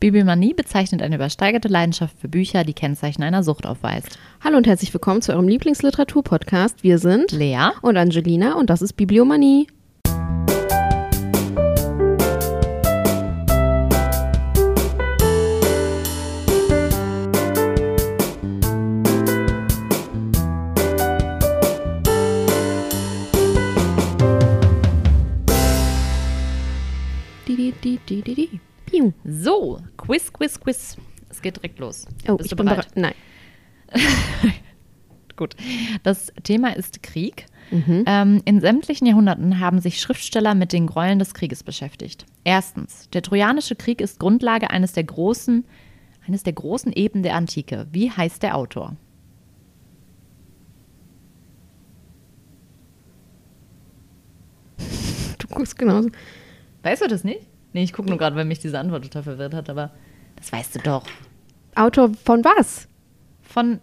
Bibliomanie bezeichnet eine übersteigerte Leidenschaft für Bücher, die Kennzeichen einer Sucht aufweist. Hallo und herzlich willkommen zu eurem Lieblingsliteratur-Podcast. Wir sind Lea und Angelina und das ist Bibliomanie. So, Quiz, Quiz, Quiz. Es geht direkt los. Oh, Bist ich du bin bereit? bereit. Nein. Gut. Das Thema ist Krieg. Mhm. Ähm, in sämtlichen Jahrhunderten haben sich Schriftsteller mit den Gräueln des Krieges beschäftigt. Erstens, der Trojanische Krieg ist Grundlage eines der großen, eines der großen Epen der Antike. Wie heißt der Autor? Du guckst genauso. Weißt du das nicht? Nee, ich gucke nur gerade, weil mich diese Antwort total verwirrt hat, aber das weißt du doch. Autor von was? Von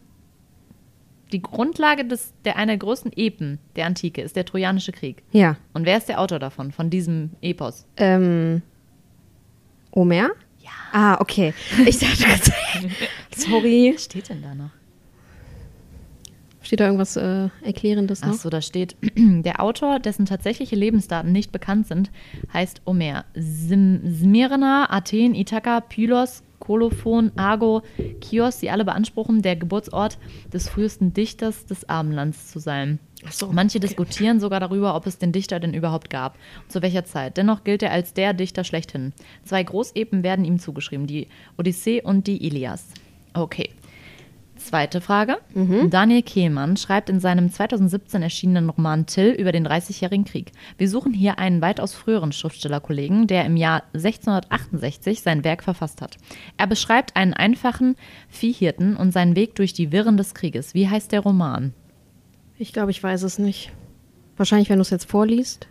die Grundlage des, der einer der größten Epen der Antike ist der Trojanische Krieg. Ja. Und wer ist der Autor davon, von diesem Epos? Ähm. Omer? Ja. Ah, okay. Ich dachte sorry. Was steht denn da noch? Steht da irgendwas äh, Erklärendes noch? Achso, da steht, der Autor, dessen tatsächliche Lebensdaten nicht bekannt sind, heißt Omer. Sim Smyrna, Athen, Ithaka, Pylos, Kolophon, Argo, Chios, die alle beanspruchen, der Geburtsort des frühesten Dichters des Abendlands zu sein. Ach so, Manche diskutieren sogar darüber, ob es den Dichter denn überhaupt gab und zu welcher Zeit. Dennoch gilt er als der Dichter schlechthin. Zwei Großepen werden ihm zugeschrieben, die Odyssee und die Ilias. Okay. Zweite Frage. Daniel Kehlmann schreibt in seinem 2017 erschienenen Roman Till über den Dreißigjährigen Krieg. Wir suchen hier einen weitaus früheren Schriftstellerkollegen, der im Jahr 1668 sein Werk verfasst hat. Er beschreibt einen einfachen Viehhirten und seinen Weg durch die Wirren des Krieges. Wie heißt der Roman? Ich glaube, ich weiß es nicht. Wahrscheinlich, wenn du es jetzt vorliest.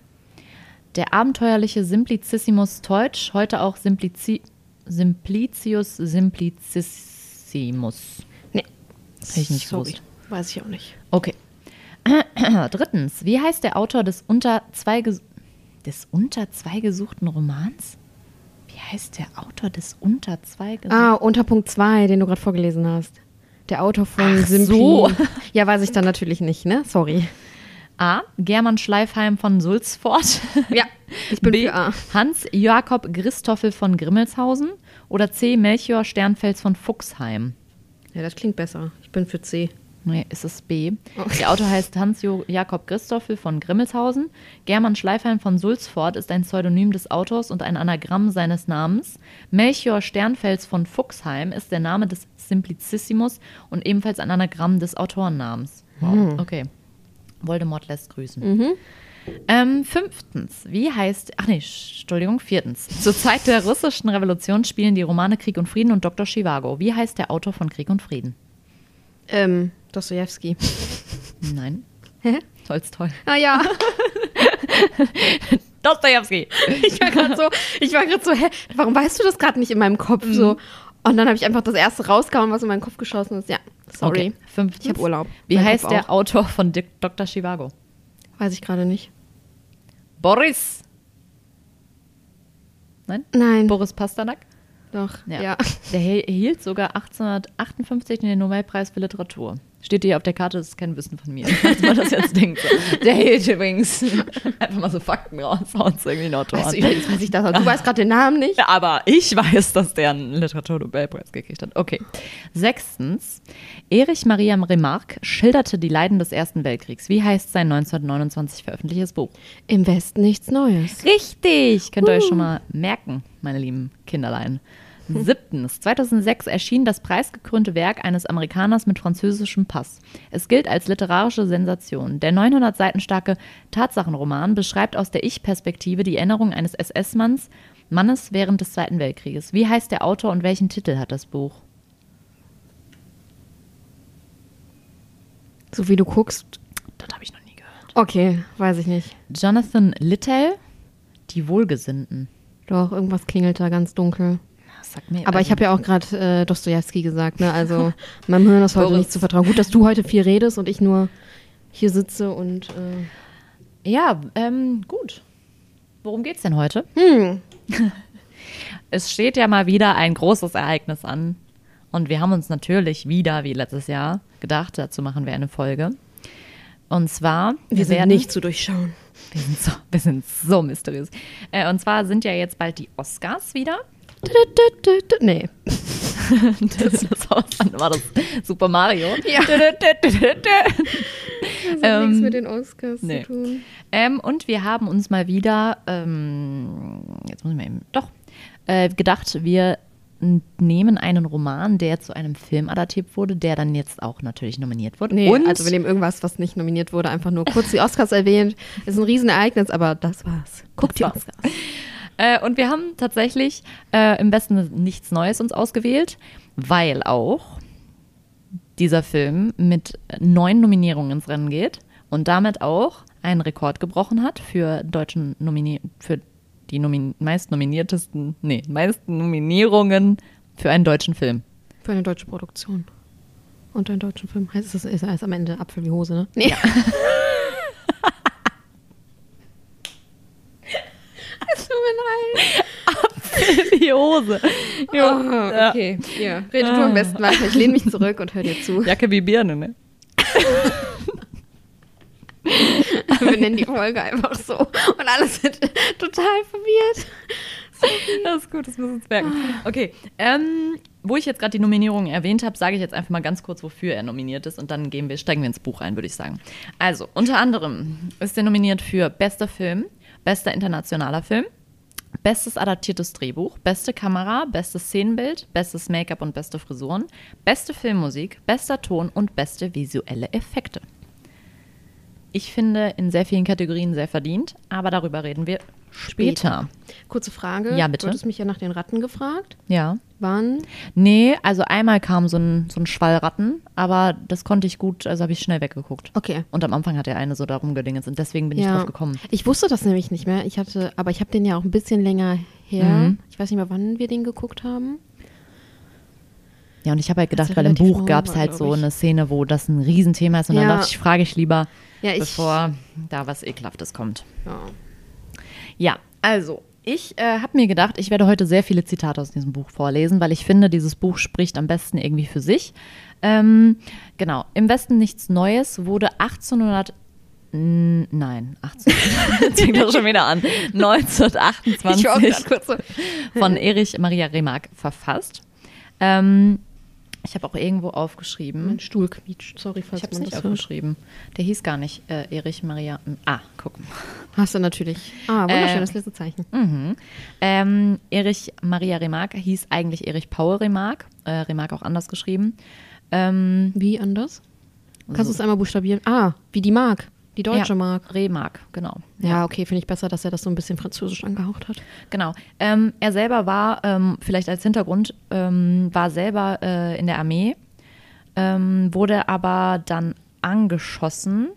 Der abenteuerliche Simplicissimus Teutsch, heute auch Simplici Simplicius Simplicissimus. Hätte ich nicht Sorry. gewusst. Weiß ich auch nicht. Okay. Drittens, wie heißt der Autor des unter zwei, ges- des unter zwei gesuchten Romans? Wie heißt der Autor des unter zwei gesuchten Ah, unter Punkt 2, den du gerade vorgelesen hast. Der Autor von Ach Simpli. so. Ja, weiß ich dann natürlich nicht, ne? Sorry. A. German Schleifheim von Sulzfort. Ja, ich bin B. für A. Hans Jakob Christoffel von Grimmelshausen. Oder C. Melchior Sternfels von Fuchsheim. Ja, das klingt besser. Ich bin für C. Nee, ist es B. Okay. Der Autor heißt Hans-Jakob Christoffel von Grimmelshausen. German Schleifheim von Sulzfort ist ein Pseudonym des Autors und ein Anagramm seines Namens. Melchior Sternfels von Fuchsheim ist der Name des Simplicissimus und ebenfalls ein Anagramm des Autorennamens. Wow. Okay. Voldemort lässt grüßen. Ähm, fünftens, wie heißt, ach nee, Entschuldigung, viertens. Zur Zeit der russischen Revolution spielen die Romane Krieg und Frieden und Dr. Chivago. Wie heißt der Autor von Krieg und Frieden? Ähm, Dostojewski. Nein. Hä? Tolstoi. Ah ja, Dostojewski. ich war gerade so, ich war gerade so, hä, warum weißt du das gerade nicht in meinem Kopf so? Und dann habe ich einfach das erste rausgehauen, was in meinen Kopf geschossen ist. Ja, sorry. Okay. Fünftens. Ich habe Urlaub. Wie Mein heißt der. Autor von Dr. Chivago? Weiß ich gerade nicht. Boris. Nein? Nein. Boris Pasternak? Doch, Ja. ja. Der erhiel- erhielt sogar 1858 den Nobelpreis für Literatur. Steht hier auf der Karte, das ist kein Wissen von mir. Falls man das jetzt denkt. So. Der erhielt übrigens einfach mal so Fakten raushauen zu irgendwie ein Autor. Weißt du, übrigens weiß ich das. Du weißt gerade den Namen nicht. Aber ich weiß, dass der einen Literatur-Nobelpreis gekriegt hat. Okay. Sechstens. Erich Maria Remarque schilderte die Leiden des Ersten Weltkriegs. Wie heißt sein 1929 veröffentlichtes Buch? Im Westen nichts Neues. Richtig! Könnt ihr euch schon mal merken, meine lieben Kinderlein. Siebtens. 2006 erschien das preisgekrönte Werk eines Amerikaners mit französischem Pass. Es gilt als literarische Sensation. Der 900 Seiten starke Tatsachenroman beschreibt aus der Ich-Perspektive die Erinnerung eines SS-Manns Mannes während des Zweiten Weltkrieges. Wie heißt der Autor und welchen Titel hat das Buch? So wie du guckst. Das habe ich noch nie gehört. Okay, weiß ich nicht. Jonathan Littell, Die Wohlgesinnten. Doch, irgendwas klingelt da ganz dunkel. Sagt mir Aber ich habe ja auch gerade äh, Dostojewski gesagt, ne? Also meinem Hirn ist heute Boris. nicht zu vertrauen. Gut, dass du heute viel redest und ich nur hier sitze und äh, Ja, ähm, gut. Worum geht's denn heute? hm, Es steht ja mal wieder ein großes Ereignis an. Und wir haben uns natürlich wieder, wie letztes Jahr, gedacht, dazu machen wir eine Folge. Und zwar, Wir sind werden, nicht zu durchschauen. Wir sind so, wir sind so mysteriös. Äh, und zwar sind ja jetzt bald die Oscars wieder. Nee. Das war das Super Mario. Ja. Das hat Ähm, nichts mit den Oscars nee. zu tun. Ähm, und wir haben uns mal wieder, ähm, jetzt muss ich mal eben, doch, äh, gedacht, wir nehmen einen Roman, der zu einem Film adaptiert wurde, der dann jetzt auch natürlich nominiert wurde. Nee, und also wir nehmen irgendwas, was nicht nominiert wurde, einfach nur kurz die Oscars erwähnt. Ist ein Riesenereignis, aber das war's. Guckt die Das war's. Oscars. Äh, und wir haben tatsächlich äh, im besten nichts Neues uns ausgewählt, weil auch dieser Film mit neun Nominierungen ins Rennen geht und damit auch einen Rekord gebrochen hat für deutschen Nomini für die Nomin meist nominiertesten, nee, meisten Nominierungen für einen deutschen Film. Für eine deutsche Produktion. Und einen deutschen Film. Heißt es, ist, ist am Ende Apfel wie Hose, ne? Nee. Es tut mir leid. Die Hose. Oh, Ja. okay. Ja. Rede du am besten weiter. Ich lehne mich zurück und höre dir zu. Jacke wie Birne, ne? Wir nennen die Folge einfach so. Und alle sind total verwirrt. Das ist gut, das müssen wir uns merken. Okay, ähm, wo ich jetzt gerade die Nominierungen erwähnt habe, sage ich jetzt einfach mal ganz kurz, wofür er nominiert ist und dann gehen wir, steigen wir ins Buch ein, würde ich sagen. Also, unter anderem ist er nominiert für bester Film, bester internationaler Film, bestes adaptiertes Drehbuch, beste Kamera, bestes Szenenbild, bestes Make-up und beste Frisuren, beste Filmmusik, bester Ton und beste visuelle Effekte. Ich finde in sehr vielen Kategorien sehr verdient, aber darüber reden wir später. Kurze Frage. Ja, bitte. Du hattest mich ja nach den Ratten gefragt. Ja. Wann? Nee, also einmal kam so ein, so ein Schwall Ratten, aber das konnte ich gut, also habe ich schnell weggeguckt. Okay. Und am Anfang hat der eine so darum gedingelt und deswegen bin ich drauf gekommen. Ich wusste das nämlich nicht mehr. Ich hatte, aber ich habe den ja auch ein bisschen länger her. Mhm. Ich weiß nicht mehr, wann wir den geguckt haben. Ja, und ich habe halt gedacht, weil im Buch gab es halt so eine Szene, wo das ein Riesenthema ist und dann Ja. dachte ich, frage ich lieber, Ja, ich. bevor da was Ekelhaftes kommt. Ja. Ja, also, ich äh, habe mir gedacht, ich werde heute sehr viele Zitate aus diesem Buch vorlesen, weil ich finde, dieses Buch spricht am besten irgendwie für sich. Ähm, genau, im Westen nichts Neues wurde 1800 N- Nein, 18. Jetzt fängt das schon wieder an. 1928 Ich war auch grad kurz so. von Erich Maria Remarque verfasst. Ähm, ich habe auch irgendwo aufgeschrieben. Mein Stuhl quietscht. Sorry, falls Ich man nicht das hört. aufgeschrieben. Der hieß gar nicht äh, Erich Maria. Ah, guck mal. Hast du natürlich. Ah, wunderschönes Äh, Lesezeichen. Mhm. Ähm, Erich Maria Remarque hieß eigentlich Erich Paul Remarque. Äh, Remarque auch anders geschrieben. Ähm, Wie anders? Kannst du so- es einmal buchstabieren? Ah, wie die Mark. Die deutsche ja, Mark. Remarque, genau. Ja, okay, finde ich besser, dass er das so ein bisschen französisch angehaucht hat. Genau. Ähm, er selber war, ähm, vielleicht als Hintergrund, ähm, war selber äh, in der Armee, ähm, wurde aber dann angeschossen.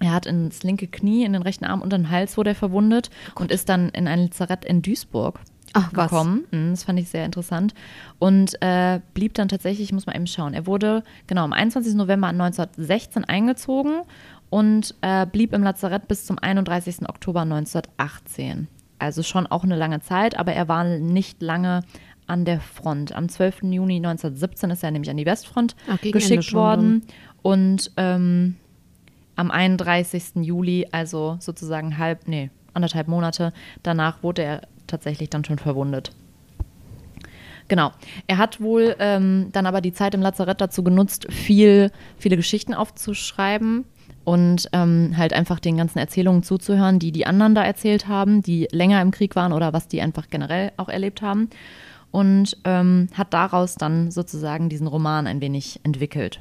Er hat ins linke Knie, in den rechten Arm und den Hals wurde er verwundet und ist dann in ein Lazarett in Duisburg Ach, was? gekommen. Mhm, Das fand ich sehr interessant. Und äh, blieb dann tatsächlich, ich muss mal eben schauen, er wurde genau am 21. November 1916 eingezogen und äh, blieb im Lazarett bis zum 31. Oktober 1918. Also schon auch eine lange Zeit, aber er war nicht lange an der Front. Am 12. Juni 1917 ist er nämlich an die Westfront Ach, geschickt schon worden. Und ähm, am 31. Juli, also sozusagen halb, nee, anderthalb Monate danach, wurde er tatsächlich dann schon verwundet. Genau. Er hat wohl ähm, dann aber die Zeit im Lazarett dazu genutzt, viel, viele Geschichten aufzuschreiben und ähm, halt einfach den ganzen Erzählungen zuzuhören, die die anderen da erzählt haben, die länger im Krieg waren oder was die einfach generell auch erlebt haben. Und ähm, hat daraus dann sozusagen diesen Roman ein wenig entwickelt.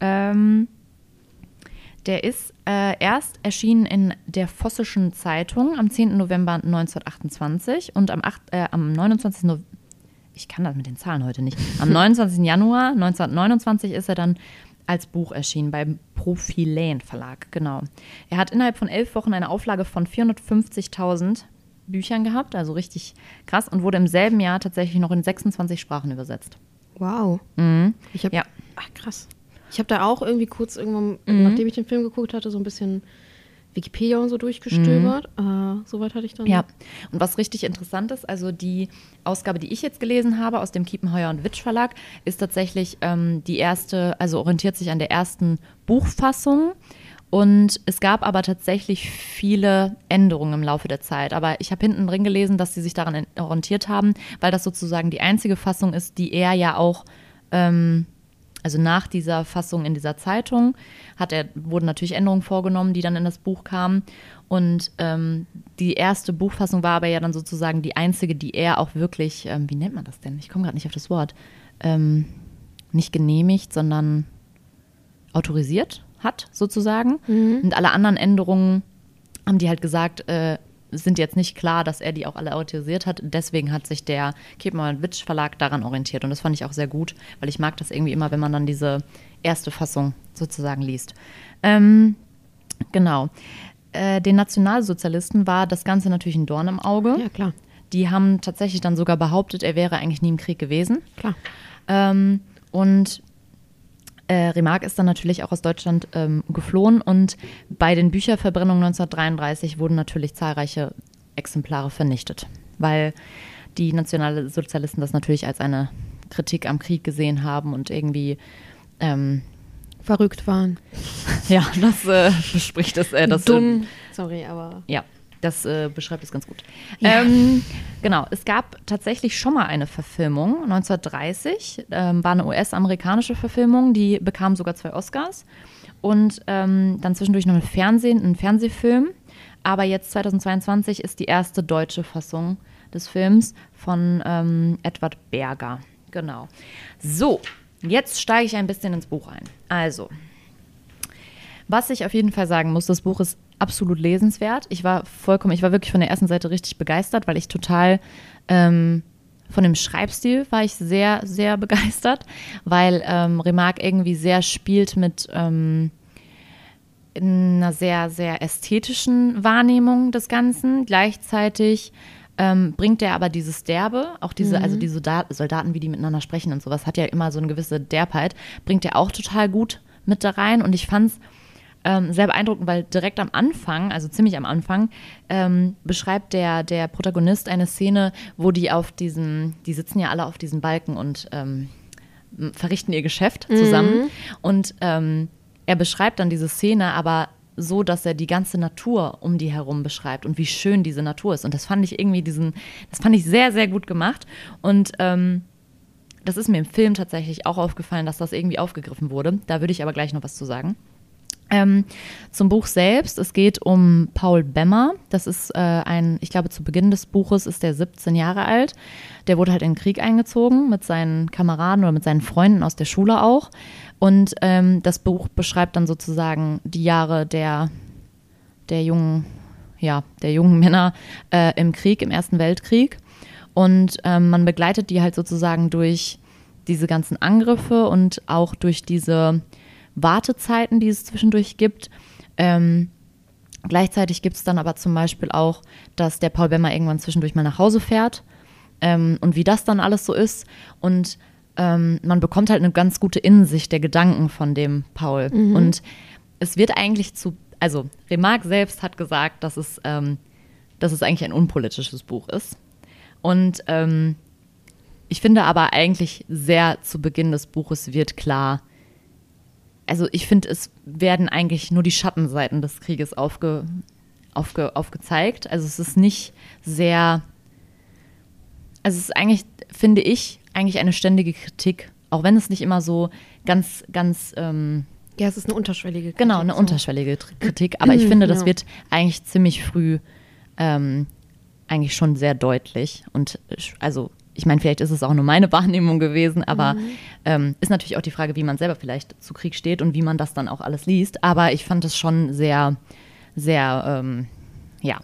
Ähm, der ist äh, erst erschienen in der Vossischen Zeitung am 10. November 1928 und am, 8, äh, am 29. November, ich kann das mit den Zahlen heute nicht, am 29. Januar 1929 ist er dann als Buch erschienen beim Profilän Verlag, genau. Er hat innerhalb von elf Wochen eine Auflage von 450.000 Büchern gehabt, also richtig krass und wurde im selben Jahr tatsächlich noch in 26 Sprachen übersetzt. Wow. Mhm. Ich habe, Ja. ach krass. Ich habe da auch irgendwie kurz irgendwann, Mhm. nachdem ich den Film geguckt hatte, so ein bisschen Wikipedia und so durchgestöbert. Äh, Soweit hatte ich dann. Ja, und was richtig interessant ist, also die Ausgabe, die ich jetzt gelesen habe aus dem Kiepenheuer und Witsch Verlag, ist tatsächlich ähm, die erste, also orientiert sich an der ersten Buchfassung. Und es gab aber tatsächlich viele Änderungen im Laufe der Zeit. Aber ich habe hinten drin gelesen, dass sie sich daran orientiert haben, weil das sozusagen die einzige Fassung ist, die er ja auch, ähm, also nach dieser Fassung in dieser Zeitung, hat er, wurden natürlich Änderungen vorgenommen, die dann in das Buch kamen. Und ähm, die erste Buchfassung war aber ja dann sozusagen die einzige, die er auch wirklich, ähm, wie nennt man das denn? Ich komme gerade nicht auf das Wort. Ähm, nicht genehmigt, sondern autorisiert hat, sozusagen. Mhm. Und alle anderen Änderungen haben die halt gesagt, äh, sind jetzt nicht klar, dass er die auch alle autorisiert hat. Deswegen hat sich der Kiepenheuer Witsch Verlag daran orientiert. Und das fand ich auch sehr gut, weil ich mag das irgendwie immer, wenn man dann diese erste Fassung sozusagen liest. Ähm, genau. Äh, den Nationalsozialisten war das Ganze natürlich ein Dorn im Auge. Ja, klar. Die haben tatsächlich dann sogar behauptet, er wäre eigentlich nie im Krieg gewesen. Klar. Ähm, und äh, Remarque ist dann natürlich auch aus Deutschland ähm, geflohen und bei den Bücherverbrennungen 1933 wurden natürlich zahlreiche Exemplare vernichtet, weil die Nationalsozialisten das natürlich als eine Kritik am Krieg gesehen haben und irgendwie ähm, Verrückt waren. ja, das äh, bespricht es. Äh, das, Dumm. Sorry, aber. ja, das äh, beschreibt es ganz gut. Ja. Ähm, genau, es gab tatsächlich schon mal eine Verfilmung. 1930 ähm, war eine US-amerikanische Verfilmung, die bekam sogar zwei Oscars. Und ähm, dann zwischendurch noch ein Fernsehen, ein Fernsehfilm. Aber jetzt 2022 ist die erste deutsche Fassung des Films von ähm, Edward Berger. Genau. So, jetzt steige ich ein bisschen ins Buch ein. Also, was ich auf jeden Fall sagen muss, das Buch ist absolut lesenswert. Ich war vollkommen, ich war wirklich von der ersten Seite richtig begeistert, weil ich total ähm, von dem Schreibstil war ich sehr, sehr begeistert, weil ähm, Remarque irgendwie sehr spielt mit ähm, einer sehr, sehr ästhetischen Wahrnehmung des Ganzen. Gleichzeitig ähm, bringt er aber dieses Derbe, auch diese, also die Soldat Soldaten, wie die miteinander sprechen und sowas, hat ja immer so eine gewisse Derbheit, bringt er auch total gut mit da rein. Und ich fand es ähm, sehr beeindruckend, weil direkt am Anfang, also ziemlich am Anfang, ähm, beschreibt der, der Protagonist eine Szene, wo die auf diesem, die sitzen ja alle auf diesen Balken und ähm, verrichten ihr Geschäft zusammen. Und ähm, er beschreibt dann diese Szene, aber so, dass er die ganze Natur um die herum beschreibt und wie schön diese Natur ist. Und das fand ich irgendwie diesen, das fand ich sehr, sehr gut gemacht. Und ähm, das ist mir im Film tatsächlich auch aufgefallen, dass das irgendwie aufgegriffen wurde. Da würde ich aber gleich noch was zu sagen. Ähm, zum Buch selbst. Es geht um Paul Bemmer. Das ist äh, ein, ich glaube, zu Beginn des Buches ist der 17 Jahre alt. Der wurde halt in den Krieg eingezogen mit seinen Kameraden oder mit seinen Freunden aus der Schule auch. Und ähm, das Buch beschreibt dann sozusagen die Jahre der, der jungen, ja, der jungen Männer äh, im Krieg, im Ersten Weltkrieg. Und ähm, man begleitet die halt sozusagen durch diese ganzen Angriffe und auch durch diese Wartezeiten, die es zwischendurch gibt. Ähm, gleichzeitig gibt es dann aber zum Beispiel auch, dass der Paul Bemmer irgendwann zwischendurch mal nach Hause fährt ähm, und wie das dann alles so ist. Und ähm, man bekommt halt eine ganz gute Innensicht der Gedanken von dem Paul. Und es wird eigentlich zu, also Remarque selbst hat gesagt, dass es, ähm, dass es eigentlich ein unpolitisches Buch ist. Und ähm, ich finde aber eigentlich sehr zu Beginn des Buches wird klar, also ich finde, es werden eigentlich nur die Schattenseiten des Krieges aufge, aufge, aufgezeigt. Also es ist nicht sehr, also es ist eigentlich, finde ich, eigentlich eine ständige Kritik, auch wenn es nicht immer so ganz, ganz, ähm, Ja, es ist eine unterschwellige Kritik, genau, eine so. unterschwellige Kritik. Aber ich finde, das Ja. wird eigentlich ziemlich früh ähm, eigentlich schon sehr deutlich. Und äh, also, ich meine, vielleicht ist es auch nur meine Wahrnehmung gewesen, aber ähm, ist natürlich auch die Frage, wie man selber vielleicht zu Krieg steht und wie man das dann auch alles liest. Aber ich fand es schon sehr, sehr, ähm, ja,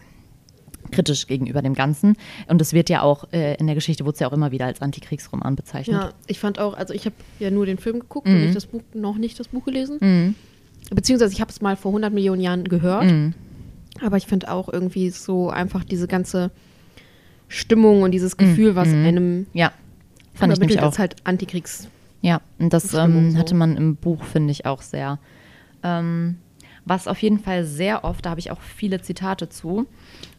kritisch gegenüber dem Ganzen. Und es wird ja auch, äh, in der Geschichte wurde es ja auch immer wieder als Antikriegsroman bezeichnet. Ja, ich fand auch, also ich habe ja nur den Film geguckt und nicht das Buch, noch nicht das Buch gelesen. Beziehungsweise ich habe es mal vor 100 Millionen Jahren gehört. Aber ich finde auch irgendwie so einfach diese ganze Stimmung und dieses Gefühl, was einem Ja, fand ich nämlich auch. halt Antikriegs. Ja, und das Stimmung ähm, hatte man im Buch, finde ich, auch sehr. Ähm, was auf jeden Fall sehr oft, da habe ich auch viele Zitate zu.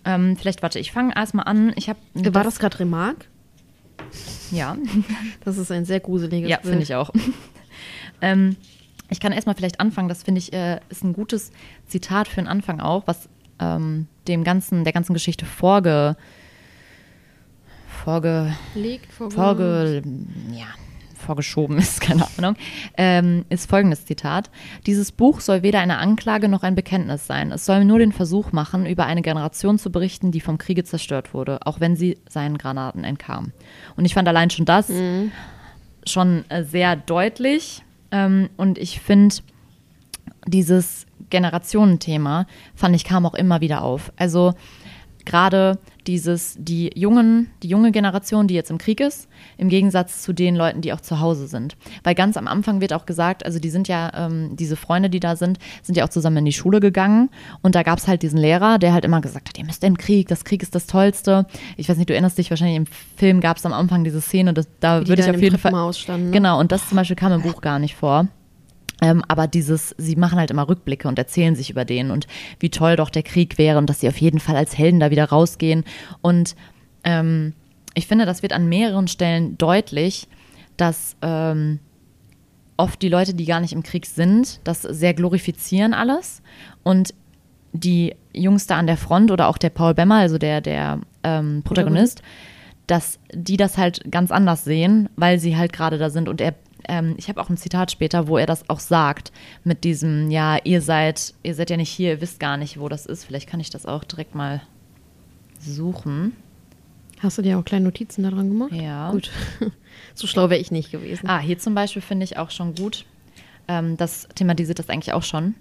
Ähm, vielleicht, warte, ich fange erstmal an. Ich hab, War das gerade Remark? Ja. Das ist ein sehr gruseliges Ja, finde ich auch. ähm, ich kann erstmal vielleicht anfangen, das finde ich äh, ist ein gutes Zitat für den Anfang auch, was ähm, dem ganzen, der ganzen Geschichte vorge, vorge, Liegt vorge, ja, vorgeschoben ist, keine Ahnung, ähm, ist folgendes Zitat. Dieses Buch soll weder eine Anklage noch ein Bekenntnis sein. Es soll nur den Versuch machen, über eine Generation zu berichten, die vom Kriege zerstört wurde, auch wenn sie seinen Granaten entkam. Und ich fand allein schon das schon äh, sehr deutlich. Ähm, und ich finde, dieses Generationenthema, fand ich, kam auch immer wieder auf. Also gerade dieses, die jungen, die junge Generation, die jetzt im Krieg ist, im Gegensatz zu den Leuten, die auch zu Hause sind. Weil ganz am Anfang wird auch gesagt, also die sind ja, ähm, diese Freunde, die da sind, sind ja auch zusammen in die Schule gegangen. Und da gab es halt diesen Lehrer, der halt immer gesagt hat, ihr müsst in den Krieg, das Krieg ist das Tollste. Ich weiß nicht, du erinnerst dich, wahrscheinlich im Film gab es am Anfang diese Szene, das, da würde ich auf jeden Fall. Standen, ne? Genau, und das zum Beispiel kam im Buch gar nicht vor. Ähm, aber dieses, sie machen halt immer Rückblicke und erzählen sich über den und wie toll doch der Krieg wäre und dass sie auf jeden Fall als Helden da wieder rausgehen. Und ähm, ich finde, das wird an mehreren Stellen deutlich, dass ähm, oft die Leute, die gar nicht im Krieg sind, das sehr glorifizieren alles. Und die Jungs da an der Front oder auch der Paul Bemmer, also der, der ähm, Protagonist, dass die das halt ganz anders sehen, weil sie halt gerade da sind. Und er, ähm, ich habe auch ein Zitat später, wo er das auch sagt, mit diesem, ja, ihr seid, ihr seid ja nicht hier, ihr wisst gar nicht, wo das ist. Vielleicht kann ich das auch direkt mal suchen. Hast du dir auch kleine Notizen daran gemacht? Ja. Gut. so schlau wäre ich nicht gewesen. Ah, hier zum Beispiel finde ich auch schon gut. Ähm, das thematisiert das eigentlich auch schon.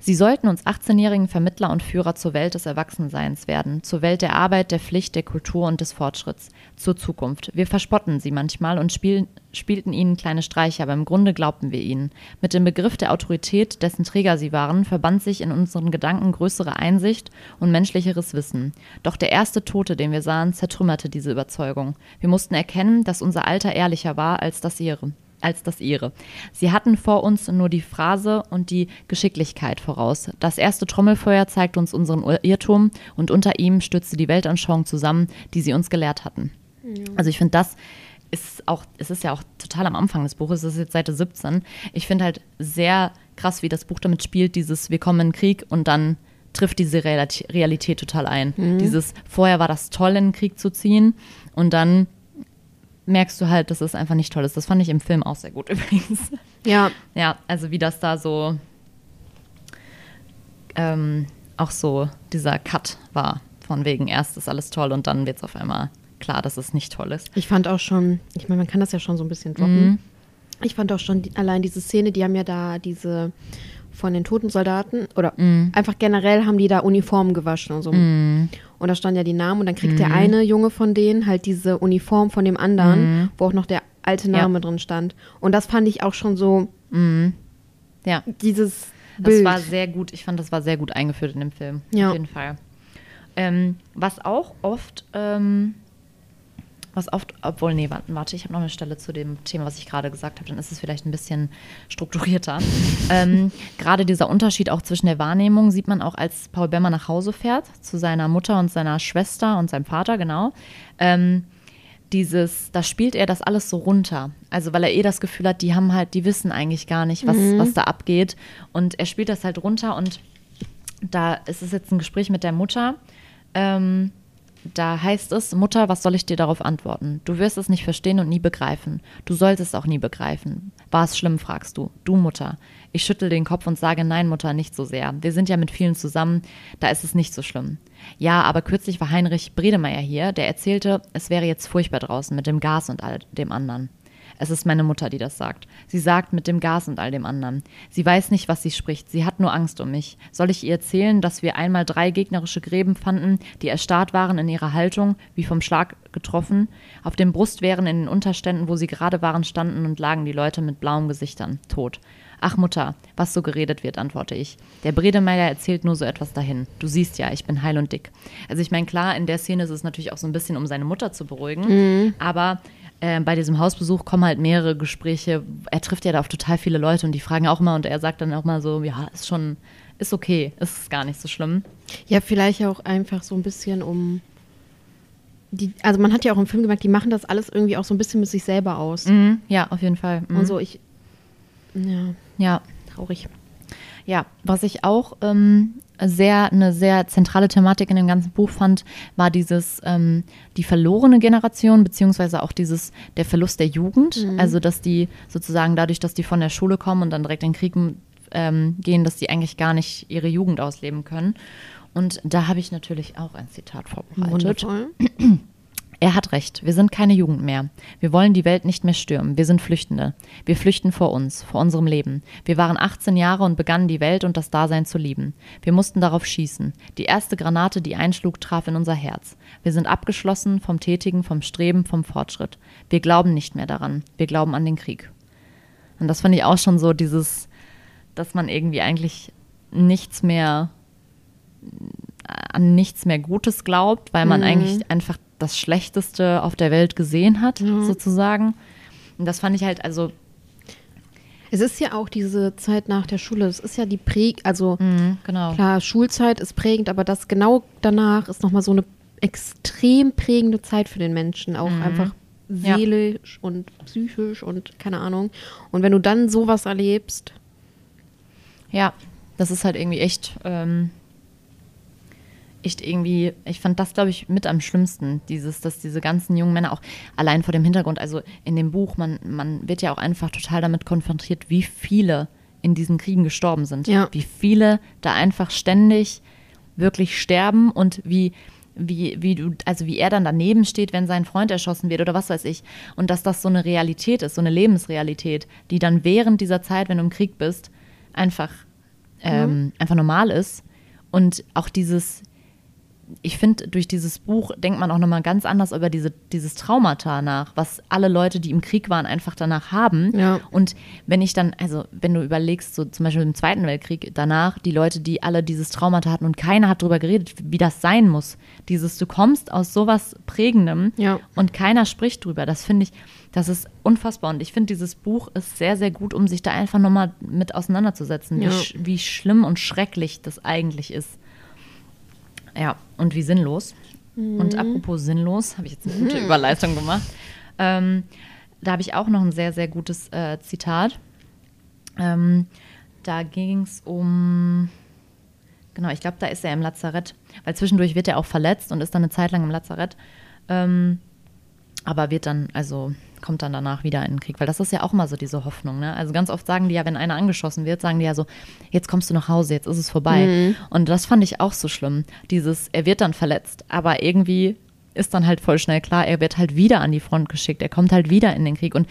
Sie sollten uns 18-jährigen Vermittler und Führer zur Welt des Erwachsenseins werden, zur Welt der Arbeit, der Pflicht, der Kultur und des Fortschritts, zur Zukunft. Wir verspotten sie manchmal und spielen, spielten ihnen kleine Streiche, aber im Grunde glaubten wir ihnen. Mit dem Begriff der Autorität, dessen Träger sie waren, verband sich in unseren Gedanken größere Einsicht und menschlicheres Wissen. Doch der erste Tote, den wir sahen, zertrümmerte diese Überzeugung. Wir mussten erkennen, dass unser Alter ehrlicher war als das ihre als das ihre. Sie hatten vor uns nur die Phrase und die Geschicklichkeit voraus. Das erste Trommelfeuer zeigt uns unseren Irrtum und unter ihm stürzte die Weltanschauung zusammen, die sie uns gelehrt hatten. Also ich finde, das ist auch, es ist ja auch total am Anfang des Buches, es ist jetzt Seite 17. Ich finde halt sehr krass, wie das Buch damit spielt, dieses Wir kommen in den Krieg und dann trifft diese Realität, total ein. Dieses vorher war das toll, in den Krieg zu ziehen und dann merkst du halt, dass es einfach nicht toll ist. Das fand ich im Film auch sehr gut übrigens. Ja, Ja, also wie das da so ähm, auch so dieser Cut war. Von wegen erst ist alles toll und dann wird es auf einmal klar, dass es nicht toll ist. ich fand auch schon, ich meine, man kann das ja schon so ein bisschen droppen. Ich fand auch schon die, allein diese Szene, die haben ja da diese von den toten Soldaten oder einfach generell haben die da Uniformen gewaschen und so. Und da standen ja die Namen und dann kriegt der eine Junge von denen halt diese Uniform von dem anderen, wo auch noch der alte Ja. Name drin stand. Und das fand ich auch schon so Ja, dieses das Bild. war sehr gut. Ich fand, das war sehr gut eingeführt in dem Film. Ja. Auf jeden Fall. Ähm, was auch oft, ähm, was oft, obwohl, nee, warte, ich habe noch eine Stelle zu dem Thema, was ich gerade gesagt habe, dann ist es vielleicht ein bisschen strukturierter. ähm, gerade dieser Unterschied auch zwischen der Wahrnehmung sieht man auch, als Paul Bemmer nach Hause fährt, zu seiner Mutter und seiner Schwester und seinem Vater, genau. Ähm, dieses, da spielt er das alles so runter. Also weil er eh das Gefühl hat, die haben halt, die wissen eigentlich gar nicht, was, was da abgeht. Und er spielt das halt runter und da ist es jetzt ein Gespräch mit der Mutter. Ähm, da heißt es, Mutter, was soll ich dir darauf antworten? Du wirst es nicht verstehen und nie begreifen. Du solltest auch nie begreifen. War es schlimm, fragst du. Du, Mutter. Ich schüttel den Kopf und sage, nein, Mutter, nicht so sehr. Wir sind ja mit vielen zusammen, da ist es nicht so schlimm. Ja, aber kürzlich war Heinrich Bredemeier hier, der erzählte, es wäre jetzt furchtbar draußen mit dem Gas und all dem anderen. Es ist meine Mutter, die das sagt. Sie sagt mit dem Gas und all dem anderen. Sie weiß nicht, was sie spricht. Sie hat nur Angst um mich. Soll ich ihr erzählen, dass wir einmal drei gegnerische Gräben fanden, die erstarrt waren in ihrer Haltung, wie vom Schlag getroffen? Auf dem Brustwehren in den Unterständen, wo sie gerade waren, standen und lagen die Leute mit blauen Gesichtern, tot. Ach Mutter, was so geredet wird, antworte ich. Der Bredemeier erzählt nur so etwas dahin. Du siehst ja, ich bin heil und dick. Also ich meine, klar, in der Szene ist es natürlich auch so ein bisschen, um seine Mutter zu beruhigen, aber äh, bei diesem Hausbesuch kommen halt mehrere Gespräche. Er trifft ja da auf total viele Leute und die fragen auch immer und er sagt dann auch mal so, ja, ist schon, ist okay, ist gar nicht so schlimm. Ja, vielleicht auch einfach so ein bisschen um die, also man hat ja auch im Film gemerkt, die machen das alles irgendwie auch so ein bisschen mit sich selber aus. Mhm, ja, auf jeden Fall. Mhm. Und so, ich, ja, ja, traurig. Ja, was ich auch ähm, sehr eine sehr zentrale Thematik in dem ganzen Buch fand, war dieses ähm, die verlorene Generation beziehungsweise auch dieses der Verlust der Jugend. Mhm. Also dass die sozusagen dadurch, dass die von der Schule kommen und dann direkt in den Krieg ähm, gehen, dass die eigentlich gar nicht ihre Jugend ausleben können. Und da habe ich natürlich auch ein Zitat vorbereitet. Wundervoll. Er hat recht, wir sind keine Jugend mehr. Wir wollen die Welt nicht mehr stürmen, wir sind Flüchtende. Wir flüchten vor uns, vor unserem Leben. Wir waren 18 Jahre und begannen die Welt und das Dasein zu lieben. Wir mussten darauf schießen. Die erste Granate, die einschlug, traf in unser Herz. Wir sind abgeschlossen vom Tätigen, vom Streben, vom Fortschritt. Wir glauben nicht mehr daran. Wir glauben an den Krieg. Und das fand ich auch schon so dieses, dass man irgendwie eigentlich nichts mehr an nichts mehr Gutes glaubt, weil man mhm. eigentlich einfach das Schlechteste auf der Welt gesehen hat, mhm. sozusagen. Und das fand ich halt, also. Es ist ja auch diese Zeit nach der Schule, es ist ja die Präg, also mhm, genau. klar, Schulzeit ist prägend, aber das genau danach ist nochmal so eine extrem prägende Zeit für den Menschen, auch mhm. einfach seelisch ja. und psychisch und keine Ahnung. Und wenn du dann sowas erlebst. Ja, das ist halt irgendwie echt. Ähm echt irgendwie, ich fand das, glaube ich, mit am schlimmsten, dieses, dass diese ganzen jungen Männer auch allein vor dem Hintergrund, also in dem Buch, man, man wird ja auch einfach total damit konfrontiert, wie viele in diesen Kriegen gestorben sind. Ja. Wie viele da einfach ständig wirklich sterben und wie, wie, wie du, also wie er dann daneben steht, wenn sein Freund erschossen wird oder was weiß ich. Und dass das so eine Realität ist, so eine Lebensrealität, die dann während dieser Zeit, wenn du im Krieg bist, einfach, ähm, mhm. einfach normal ist. Und auch dieses, ich finde, durch dieses Buch denkt man auch nochmal ganz anders über diese, dieses Traumata nach, was alle Leute, die im Krieg waren, einfach danach haben. Ja. Und wenn ich dann, also wenn du überlegst, so zum Beispiel im Zweiten Weltkrieg danach, die Leute, die alle dieses Traumata hatten und keiner hat darüber geredet, wie das sein muss. Dieses, du kommst aus sowas Prägendem ja. und keiner spricht drüber. Das finde ich, das ist unfassbar. Und ich finde, dieses Buch ist sehr, sehr gut, um sich da einfach nochmal mit auseinanderzusetzen, ja. wie, wie schlimm und schrecklich das eigentlich ist. Ja, und wie sinnlos. Mhm. Und apropos sinnlos, habe ich jetzt eine gute mhm. Überleitung gemacht. Ähm, da habe ich auch noch ein sehr, sehr gutes äh, Zitat. Ähm, da ging es um, genau, ich glaube, da ist er im Lazarett, weil zwischendurch wird er auch verletzt und ist dann eine Zeit lang im Lazarett. Ähm, aber wird dann, also kommt dann danach wieder in den Krieg, weil das ist ja auch immer so diese Hoffnung. Ne? Also ganz oft sagen die ja, wenn einer angeschossen wird, sagen die ja so, jetzt kommst du nach Hause, jetzt ist es vorbei. Mhm. Und das fand ich auch so schlimm. Dieses, er wird dann verletzt, aber irgendwie ist dann halt voll schnell klar, er wird halt wieder an die Front geschickt, er kommt halt wieder in den Krieg. Und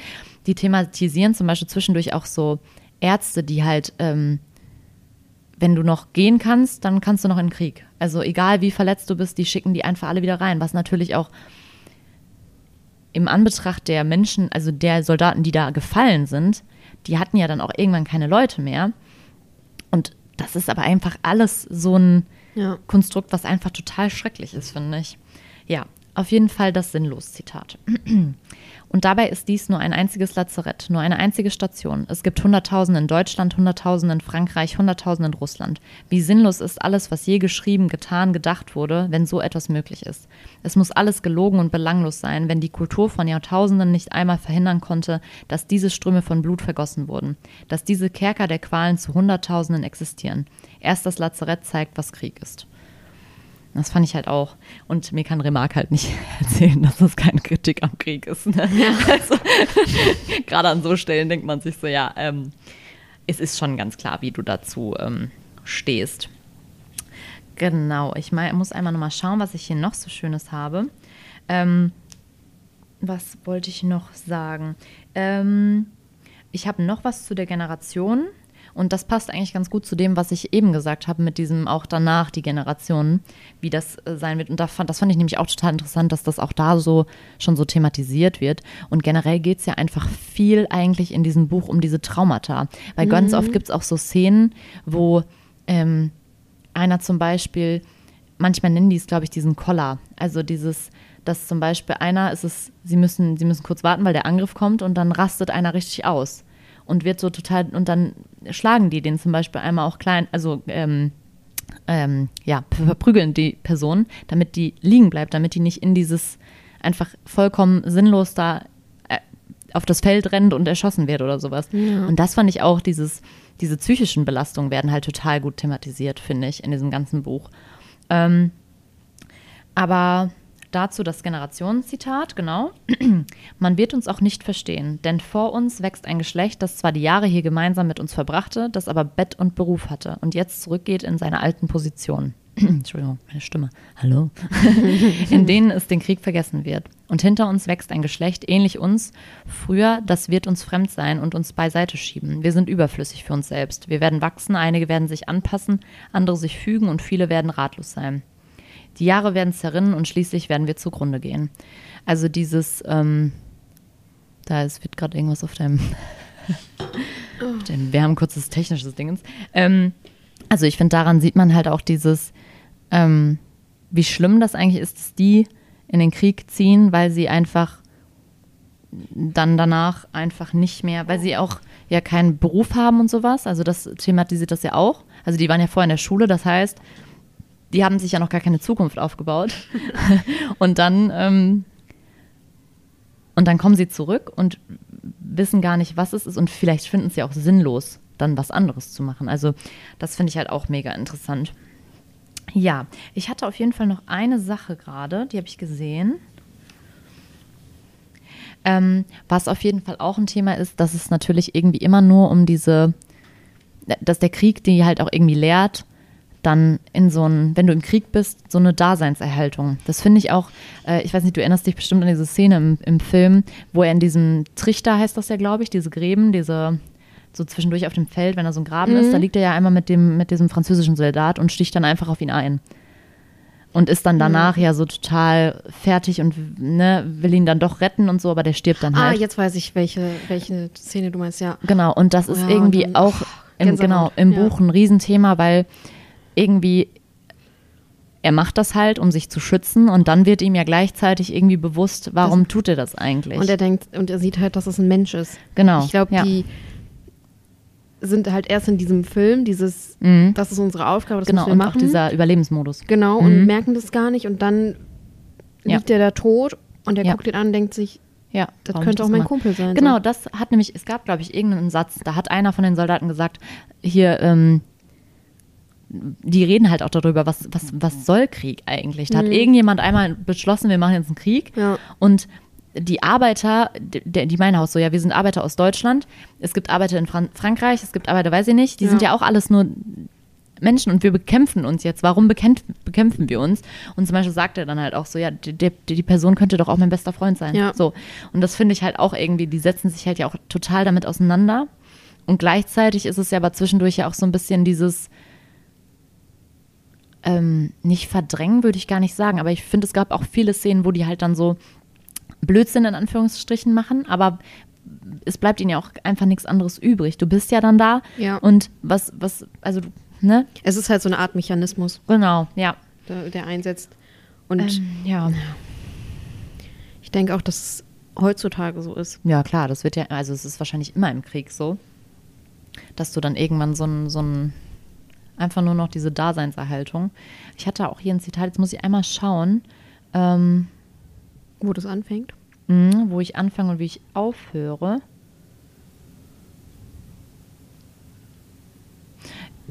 die thematisieren zum Beispiel zwischendurch auch so Ärzte, die halt, ähm, wenn du noch gehen kannst, dann kannst du noch in den Krieg. Also egal wie verletzt du bist, die schicken die einfach alle wieder rein, was natürlich auch im Anbetracht der Menschen, also der Soldaten, die da gefallen sind, die hatten ja dann auch irgendwann keine Leute mehr. Und das ist aber einfach alles so ein ja. Konstrukt, was einfach total schrecklich ist, finde ich. Ja, auf jeden Fall das Sinnlos-Zitat. Und dabei ist dies nur ein einziges Lazarett, nur eine einzige Station. Es gibt Hunderttausende in Deutschland, Hunderttausende in Frankreich, Hunderttausende in Russland. Wie sinnlos ist alles, was je geschrieben, getan, gedacht wurde, wenn so etwas möglich ist. Es muss alles gelogen und belanglos sein, wenn die Kultur von Jahrtausenden nicht einmal verhindern konnte, dass diese Ströme von Blut vergossen wurden, dass diese Kerker der Qualen zu Hunderttausenden existieren. Erst das Lazarett zeigt, was Krieg ist. Das fand ich halt auch. Und mir kann Remarque halt nicht erzählen, dass das keine Kritik am Krieg ist. Ne? Ja. Also, Gerade an so Stellen denkt man sich so, ja, ähm, es ist schon ganz klar, wie du dazu ähm, stehst. Genau, ich mein, muss einmal nochmal schauen, was ich hier noch so Schönes habe. Ähm, was wollte ich noch sagen? Ähm, ich habe noch was zu der Generation. Und das passt eigentlich ganz gut zu dem, was ich eben gesagt habe, mit diesem auch danach die Generationen, wie das äh, sein wird. Und da fand, das fand ich nämlich auch total interessant, dass das auch da so schon so thematisiert wird. Und generell geht es ja einfach viel eigentlich in diesem Buch um diese Traumata. Weil mhm. ganz oft gibt es auch so Szenen, wo ähm, einer zum Beispiel, manchmal nennen die es, glaube ich, diesen Collar. Also dieses, dass zum Beispiel einer ist es, sie müssen, sie müssen kurz warten, weil der Angriff kommt und dann rastet einer richtig aus und wird so total, und dann schlagen die den zum Beispiel einmal auch klein, also ähm, ähm, ja, verprügeln die Person, damit die liegen bleibt, damit die nicht in dieses einfach vollkommen sinnlos da äh, auf das Feld rennt und erschossen wird oder sowas. Ja. Und das fand ich auch, dieses, diese psychischen Belastungen werden halt total gut thematisiert, finde ich, in diesem ganzen Buch. Ähm, aber dazu das Generationszitat, genau. Man wird uns auch nicht verstehen, denn vor uns wächst ein Geschlecht, das zwar die Jahre hier gemeinsam mit uns verbrachte, das aber Bett und Beruf hatte und jetzt zurückgeht in seine alten Positionen. Entschuldigung, meine Stimme. Hallo. in denen es den Krieg vergessen wird. Und hinter uns wächst ein Geschlecht, ähnlich uns. Früher, das wird uns fremd sein und uns beiseite schieben. Wir sind überflüssig für uns selbst. Wir werden wachsen, einige werden sich anpassen, andere sich fügen und viele werden ratlos sein. Die Jahre werden zerrinnen und schließlich werden wir zugrunde gehen. Also dieses, ähm, da ist, wird gerade irgendwas auf deinem, wir haben kurzes technisches Dingens. Ähm, also ich finde, daran sieht man halt auch dieses, ähm, wie schlimm das eigentlich ist, dass die in den Krieg ziehen, weil sie einfach dann danach einfach nicht mehr, weil sie auch ja keinen Beruf haben und sowas. Also das thematisiert das ja auch. Also die waren ja vorher in der Schule, das heißt, die haben sich ja noch gar keine Zukunft aufgebaut. und dann, ähm, und dann kommen sie zurück und wissen gar nicht, was es ist und vielleicht finden sie auch sinnlos, dann was anderes zu machen. Also das finde ich halt auch mega interessant. Ja, ich hatte auf jeden Fall noch eine Sache gerade, die habe ich gesehen. Ähm, was auf jeden Fall auch ein Thema ist, dass es natürlich irgendwie immer nur um diese, dass der Krieg die halt auch irgendwie lehrt, dann in so ein, wenn du im Krieg bist, so eine Daseinserhaltung. Das finde ich auch, äh, ich weiß nicht, du erinnerst dich bestimmt an diese Szene im, im Film, wo er in diesem Trichter heißt das ja, glaube ich, diese Gräben, diese so zwischendurch auf dem Feld, wenn da so ein Graben mhm. ist, da liegt er ja einmal mit dem, mit diesem französischen Soldat und sticht dann einfach auf ihn ein. Und ist dann danach mhm. ja so total fertig und ne, will ihn dann doch retten und so, aber der stirbt dann ah, halt. Ah, jetzt weiß ich, welche, welche Szene du meinst, ja. Genau, und das ist ja, irgendwie dann, auch im, genau, im ja. Buch ein Riesenthema, weil irgendwie, er macht das halt, um sich zu schützen und dann wird ihm ja gleichzeitig irgendwie bewusst, warum das, tut er das eigentlich? Und er denkt, und er sieht halt, dass es ein Mensch ist. Genau. Ich glaube, ja. die sind halt erst in diesem Film, dieses, mhm. das ist unsere Aufgabe, das genau, müssen wir machen. Genau, dieser Überlebensmodus. Genau, mhm. und merken das gar nicht und dann liegt ja. er da tot und er ja. guckt ihn an und denkt sich, ja, das könnte auch mein gemacht? Kumpel sein. Genau, so. das hat nämlich, es gab, glaube ich, irgendeinen Satz, da hat einer von den Soldaten gesagt, hier, ähm, die reden halt auch darüber, was, was, was soll Krieg eigentlich? Da mhm. hat irgendjemand einmal beschlossen, wir machen jetzt einen Krieg ja. und die Arbeiter, die, die meinen auch so, ja, wir sind Arbeiter aus Deutschland, es gibt Arbeiter in Fran Frankreich, es gibt Arbeiter, weiß ich nicht, die ja. sind ja auch alles nur Menschen und wir bekämpfen uns jetzt. Warum bekämpfen, bekämpfen wir uns? Und zum Beispiel sagt er dann halt auch so, ja, die, die, die Person könnte doch auch mein bester Freund sein. Ja. So. Und das finde ich halt auch irgendwie, die setzen sich halt ja auch total damit auseinander. Und gleichzeitig ist es ja aber zwischendurch ja auch so ein bisschen dieses, ähm, nicht verdrängen, würde ich gar nicht sagen, aber ich finde, es gab auch viele Szenen, wo die halt dann so Blödsinn in Anführungsstrichen machen, aber es bleibt ihnen ja auch einfach nichts anderes übrig. Du bist ja dann da ja. und was, was, also, ne? Es ist halt so eine Art Mechanismus. Genau, ja. Der, der einsetzt. Und ähm, ja. Ich denke auch, dass es heutzutage so ist. Ja, klar, das wird ja, also es ist wahrscheinlich immer im Krieg so, dass du dann irgendwann so ein, so ein Einfach nur noch diese Daseinserhaltung. Ich hatte auch hier ein Zitat, jetzt muss ich einmal schauen. Ähm, wo das anfängt? Mh, wo ich anfange und wie ich aufhöre.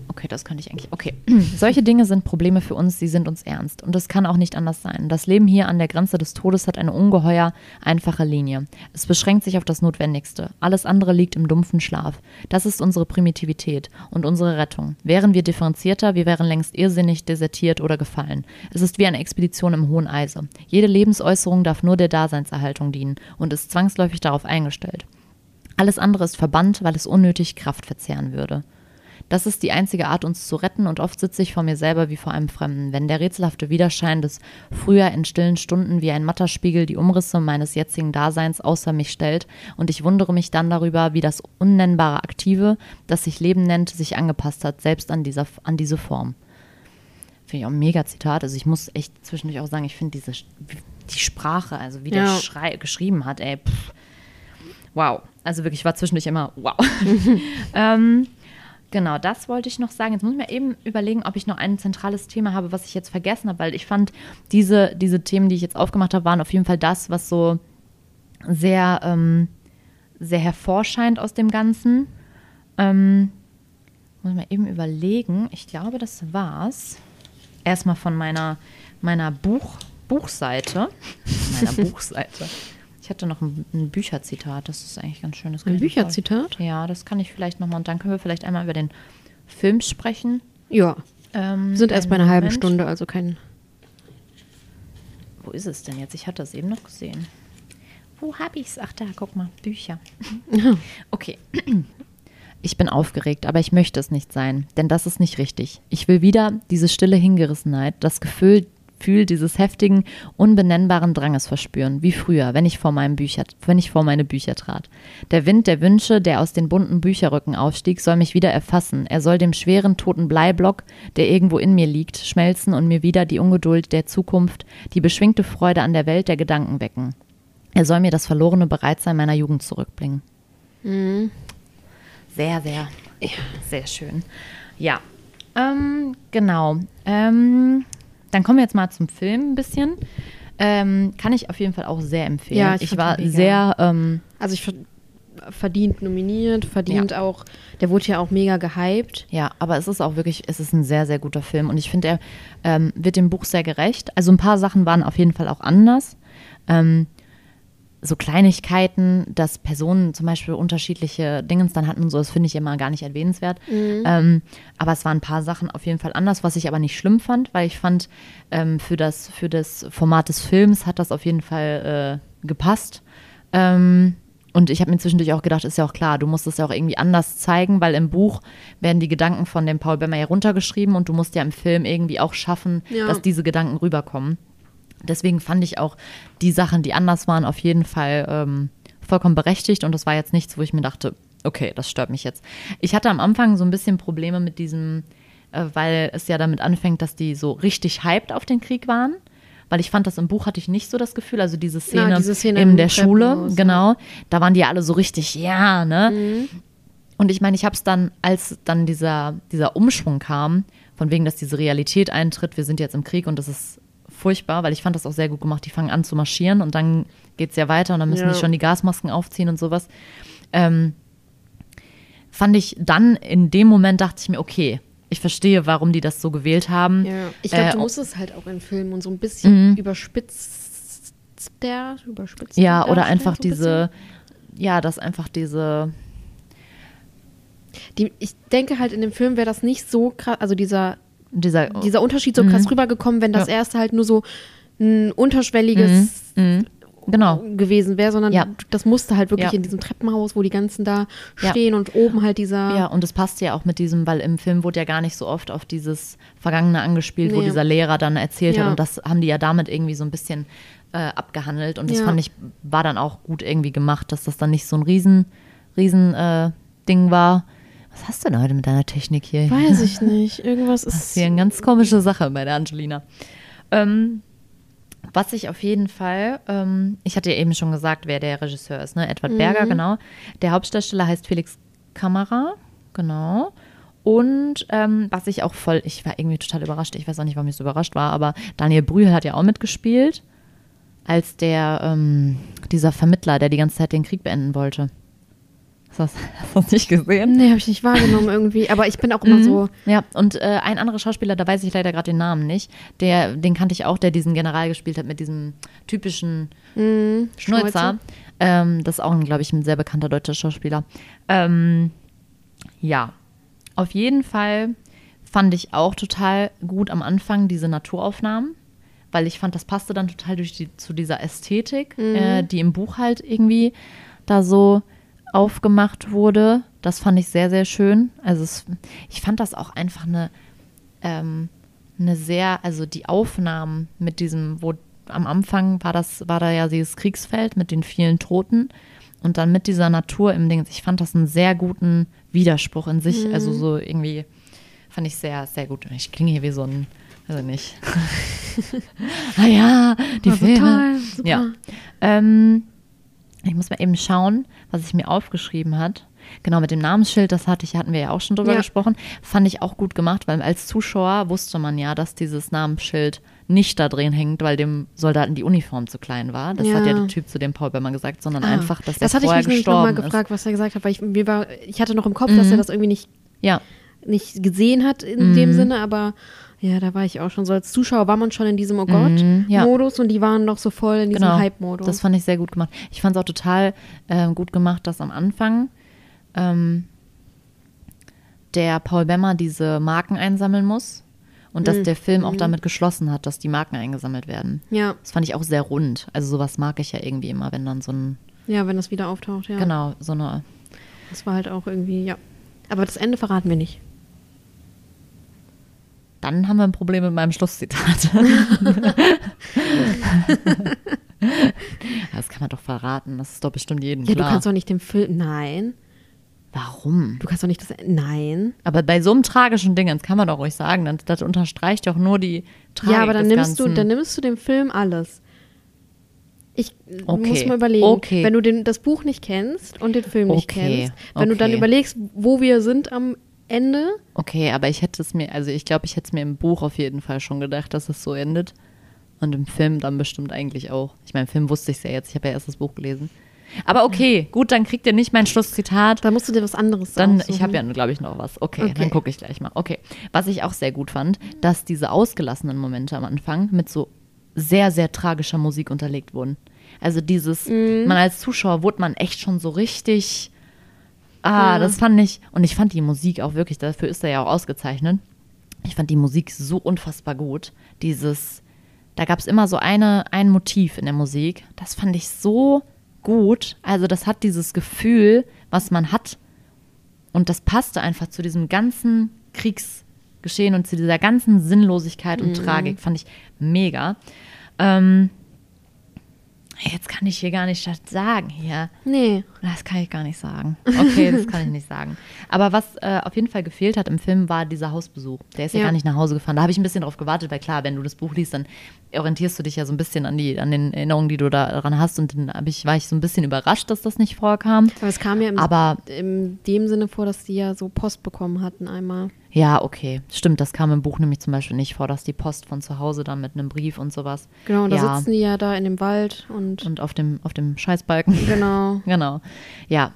Okay, das könnte ich eigentlich. Okay. Solche Dinge sind Probleme für uns, sie sind uns ernst. Und das kann auch nicht anders sein. Das Leben hier an der Grenze des Todes hat eine ungeheuer einfache Linie. Es beschränkt sich auf das Notwendigste. Alles andere liegt im dumpfen Schlaf. Das ist unsere Primitivität und unsere Rettung. Wären wir differenzierter, wir wären längst irrsinnig desertiert oder gefallen. Es ist wie eine Expedition im hohen Eise. Jede Lebensäußerung darf nur der Daseinserhaltung dienen und ist zwangsläufig darauf eingestellt. Alles andere ist verbannt, weil es unnötig Kraft verzehren würde. Das ist die einzige Art, uns zu retten, und oft sitze ich vor mir selber wie vor einem Fremden, wenn der rätselhafte Widerschein des früher in stillen Stunden wie ein matter Spiegel die Umrisse meines jetzigen Daseins außer mich stellt, und ich wundere mich dann darüber, wie das unnennbare Aktive, das sich Leben nennt, sich angepasst hat, selbst an, dieser, an diese Form. Finde ich auch ein mega Zitat. Also ich muss echt zwischendurch auch sagen, ich finde diese, die Sprache, also wie der Ja. geschrieben hat, ey. Pff. Wow. Also wirklich, ich war zwischendurch immer, wow. ähm, genau, das wollte ich noch sagen. Jetzt muss ich mir eben überlegen, ob ich noch ein zentrales Thema habe, was ich jetzt vergessen habe, weil ich fand, diese, diese Themen, die ich jetzt aufgemacht habe, waren auf jeden Fall das, was so sehr, ähm, sehr hervorscheint aus dem Ganzen. Ähm, muss ich mal eben überlegen. Ich glaube, das war's. Erstmal von meiner, meiner Buch, Buchseite. meiner Buchseite. Ich hatte noch ein, ein Bücherzitat, das ist eigentlich ganz schön. Ein Bücherzitat? Ja, das kann ich vielleicht nochmal. Und dann können wir vielleicht einmal über den Film sprechen. Ja. Ähm, Wir sind erst bei einer halben Moment. Stunde, also kein. Wo ist es denn jetzt? Ich hatte das eben noch gesehen. Wo habe ich es? Ach, da, guck mal, Bücher. Okay. Ich bin aufgeregt, aber ich möchte es nicht sein, denn das ist nicht richtig. Ich will wieder diese stille Hingerissenheit, das Gefühl, Gefühl dieses heftigen, unbenennbaren Dranges verspüren, wie früher, wenn ich vor meinem Bücher, wenn ich vor meine Bücher trat. Der Wind der Wünsche, der aus den bunten Bücherrücken aufstieg, soll mich wieder erfassen. Er soll dem schweren toten Bleiblock, der irgendwo in mir liegt, schmelzen und mir wieder die Ungeduld der Zukunft, die beschwingte Freude an der Welt der Gedanken wecken. Er soll mir das verlorene Bereitsein meiner Jugend zurückbringen. Sehr, sehr, sehr schön. Ja, ähm, genau. Ähm, dann kommen wir jetzt mal zum Film ein bisschen. Ähm, kann ich auf jeden Fall auch sehr empfehlen. Ja, ich ich war sehr, ähm, Also ich ver verdient nominiert, verdient auch. Der wurde ja auch mega gehypt. ja, aber es ist auch wirklich, es ist ein sehr, sehr guter Film und ich finde, er ähm, wird dem Buch sehr gerecht. Also ein paar Sachen waren auf jeden Fall auch anders. Ähm, so Kleinigkeiten, dass Personen zum Beispiel unterschiedliche Dingens dann hatten und so, das finde ich immer gar nicht erwähnenswert. Ähm, aber es waren ein paar Sachen auf jeden Fall anders, was ich aber nicht schlimm fand, weil ich fand, ähm, für, das, für das Format des Films hat das auf jeden Fall äh, gepasst. Ähm, und ich habe mir zwischendurch auch gedacht, ist ja auch klar, du musst es ja auch irgendwie anders zeigen, weil im Buch werden die Gedanken von dem Paul Bemmer ja runtergeschrieben und du musst ja im Film irgendwie auch schaffen, Ja. dass diese Gedanken rüberkommen. Deswegen fand ich auch die Sachen, die anders waren, auf jeden Fall ähm, vollkommen berechtigt. Und das war jetzt nichts, wo ich mir dachte, okay, das stört mich jetzt. Ich hatte am Anfang so ein bisschen Probleme mit diesem, äh, weil es ja damit anfängt, dass die so richtig hyped auf den Krieg waren. Weil ich fand, das im Buch hatte ich nicht so das Gefühl, also diese Szene, diese Szene in der Schule, ja. genau, da waren die alle so richtig, ja, ne? Und ich meine, ich habe es dann, als dann dieser, dieser Umschwung kam, von wegen, dass diese Realität eintritt, wir sind jetzt im Krieg und das ist furchtbar, weil ich fand das auch sehr gut gemacht. Die fangen an zu marschieren und dann geht es ja weiter und dann müssen Ja. die schon die Gasmasken aufziehen und sowas. Ähm, fand ich dann in dem Moment, dachte ich mir, okay, ich verstehe, warum die das so gewählt haben. Ja. Ich glaube, Äh, du musst es halt auch in Filmen und so ein bisschen überspitzt der, überspitzt Ja, oder einfach so ein diese, ja, dass einfach diese, bisschen. Die, ich denke halt, in dem Film wäre das nicht so krass, also dieser, dieser, dieser Unterschied so krass rübergekommen, wenn das Ja. erste halt nur so ein unterschwelliges genau. gewesen wäre, sondern Ja. das musste halt wirklich Ja. in diesem Treppenhaus, wo die ganzen da Ja. stehen und oben halt dieser. Ja, und es passt ja auch mit diesem, weil im Film wurde ja gar nicht so oft auf dieses Vergangene angespielt, wo Nee. dieser Lehrer dann erzählt Ja. hat. Und das haben die ja damit irgendwie so ein bisschen äh, abgehandelt. Und das Ja. fand ich, war dann auch gut irgendwie gemacht, dass das dann nicht so ein riesen, riesen äh, Ding war. Was hast du denn heute mit deiner Technik hier? Weiß ich nicht. Irgendwas Das ist ist. hier eine ganz komische Sache bei der Angelina. Ähm, was ich auf jeden Fall, ähm, ich hatte ja eben schon gesagt, wer der Regisseur ist, ne? Edward Berger, genau. Der Hauptdarsteller heißt Felix Kamera, genau. Und ähm, was ich auch voll, ich war irgendwie total überrascht, ich weiß auch nicht, warum ich so überrascht war, aber Daniel Brühl hat ja auch mitgespielt, als der, ähm, dieser Vermittler, der die ganze Zeit den Krieg beenden wollte. Hast du das, hast du das nicht gesehen? Nee, habe ich nicht wahrgenommen irgendwie. Aber ich bin auch immer so. Ja, und äh, ein anderer Schauspieler, da weiß ich leider gerade den Namen nicht, der, den kannte ich auch, der diesen General gespielt hat mit diesem typischen Mh, Schnäuzer. Ähm, das ist auch, glaube ich, ein sehr bekannter deutscher Schauspieler. Ähm, ja, auf jeden Fall fand ich auch total gut am Anfang diese Naturaufnahmen, weil ich fand, das passte dann total durch die, zu dieser Ästhetik, äh, die im Buch halt irgendwie da so aufgemacht wurde. Das fand ich sehr, sehr schön. Also es, ich fand das auch einfach eine, ähm, eine sehr, also die Aufnahmen mit diesem, wo am Anfang war das, war da ja dieses Kriegsfeld mit den vielen Toten und dann mit dieser Natur im Ding. Ich fand das einen sehr guten Widerspruch in sich. Also so irgendwie fand ich sehr, sehr gut. Ich klinge hier wie so ein Also nicht. ah ja, die Filme. total super. Ja. Ähm, ich muss mal eben schauen, was ich mir aufgeschrieben hat. Genau, mit dem Namensschild, das hatte ich, hatten wir ja auch schon drüber Ja. gesprochen. Fand ich auch gut gemacht, weil als Zuschauer wusste man ja, dass dieses Namensschild nicht da drin hängt, weil dem Soldaten die Uniform zu klein war. Das hat ja Ja. der Typ zu dem Paul Böhmer gesagt, sondern Ah, einfach, dass das er hatte ich vorher mich nochmal gestorben gefragt, was er gesagt hat, weil ich, mir war, ich hatte noch im Kopf, dass er das irgendwie nicht, ist. Ja, nicht gesehen hat in Mhm. dem Sinne, aber ja, da war ich auch schon so. Als Zuschauer war man schon in diesem Oh Mhm, ja. Gott-Modus und die waren noch so voll in diesem genau. Hype-Modus. Das fand ich sehr gut gemacht. Ich fand es auch total ähm, gut gemacht, dass am Anfang ähm, der Paul Bemmer diese Marken einsammeln muss und Mhm. dass der Film auch damit geschlossen hat, dass die Marken eingesammelt werden. Ja, Das fand ich auch sehr rund. Also sowas mag ich ja irgendwie immer, wenn dann so ein, ja, wenn das wieder auftaucht, ja. genau, so eine, Das war halt auch irgendwie, ja. Aber das Ende verraten wir nicht. Dann haben wir ein Problem mit meinem Schlusszitat. das kann man doch verraten. Das ist doch bestimmt jedem Ja, klar. du kannst doch nicht den Film, nein. Warum? Du kannst doch nicht das, nein. Aber bei so einem tragischen Ding, das kann man doch ruhig sagen, das, das unterstreicht doch nur die Tragik ja, aber dann nimmst du, dann nimmst du dem Film alles. Ich Okay, muss mal überlegen, okay. wenn du den, das Buch nicht kennst und den Film nicht Okay, kennst, wenn du dann überlegst, wo wir sind am Ende, Okay, aber ich hätte es mir, also ich glaube, ich hätte es mir im Buch auf jeden Fall schon gedacht, dass es so endet. Und im Film dann bestimmt eigentlich auch. Ich meine, im Film wusste ich es ja jetzt, ich habe ja erst das Buch gelesen. Aber okay, gut, dann kriegt ihr nicht mein Schlusszitat. da musst du dir was anderes Dann, aussuchen. ich habe ja, glaube ich, noch was. Okay, Okay. dann gucke ich gleich mal. Okay. Was ich auch sehr gut fand, dass diese ausgelassenen Momente am Anfang mit so sehr, sehr tragischer Musik unterlegt wurden. Also dieses, Mhm. man als Zuschauer wurde man echt schon so richtig. Ah, Ja. das fand ich. Und ich fand die Musik auch wirklich, dafür ist er ja auch ausgezeichnet. Ich fand die Musik so unfassbar gut. Dieses, da gab es immer so eine, ein Motiv in der Musik. Das fand ich so gut. Also, das hat dieses Gefühl, was man hat. Und das passte einfach zu diesem ganzen Kriegsgeschehen und zu dieser ganzen Sinnlosigkeit und Tragik. Fand ich mega. Ähm, jetzt kann ich hier gar nicht das sagen hier. Nee. Das kann ich gar nicht sagen. Okay, das kann ich nicht sagen. Aber was äh, auf jeden Fall gefehlt hat im Film, war dieser Hausbesuch. Der ist ja, Ja. gar nicht nach Hause gefahren. Da habe ich ein bisschen drauf gewartet, weil klar, wenn du das Buch liest, dann orientierst du dich ja so ein bisschen an, die, an den Erinnerungen, die du daran hast. Und dann ich, war ich so ein bisschen überrascht, dass das nicht vorkam. Aber es kam ja im, Aber in dem Sinne vor, dass die ja so Post bekommen hatten einmal. Ja, okay. Stimmt, das kam im Buch nämlich zum Beispiel nicht vor, dass die Post von zu Hause dann mit einem Brief und sowas. Genau, und da ja. sitzen die ja da in dem Wald und, Und auf dem, auf dem Scheißbalken. genau. Genau. Ja,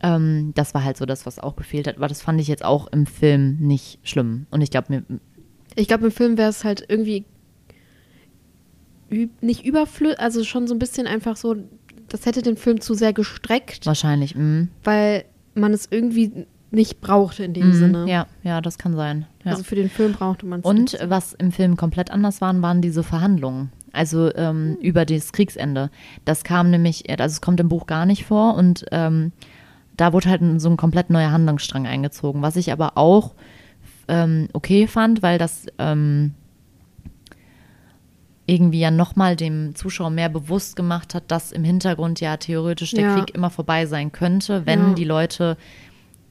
ähm, das war halt so das, was auch gefehlt hat. Aber das fand ich jetzt auch im Film nicht schlimm. Und ich glaube, mir Ich glaube, im Film wäre es halt irgendwie nicht überflüssig, also schon so ein bisschen einfach so, das hätte den Film zu sehr gestreckt, wahrscheinlich. mm, weil man es irgendwie nicht brauchte in dem Sinne. mm, Ja, ja, das kann sein. Ja. Also für den Film brauchte man es Und nicht. was im Film komplett anders waren, waren diese Verhandlungen. Also Hm. ähm, über das Kriegsende. Das kam nämlich, also es kommt im Buch gar nicht vor und ähm, da wurde halt so ein komplett neuer Handlungsstrang eingezogen, was ich aber auch ähm, okay fand, weil das ähm, irgendwie ja nochmal dem Zuschauer mehr bewusst gemacht hat, dass im Hintergrund ja theoretisch der Ja. Krieg immer vorbei sein könnte, wenn Ja. die Leute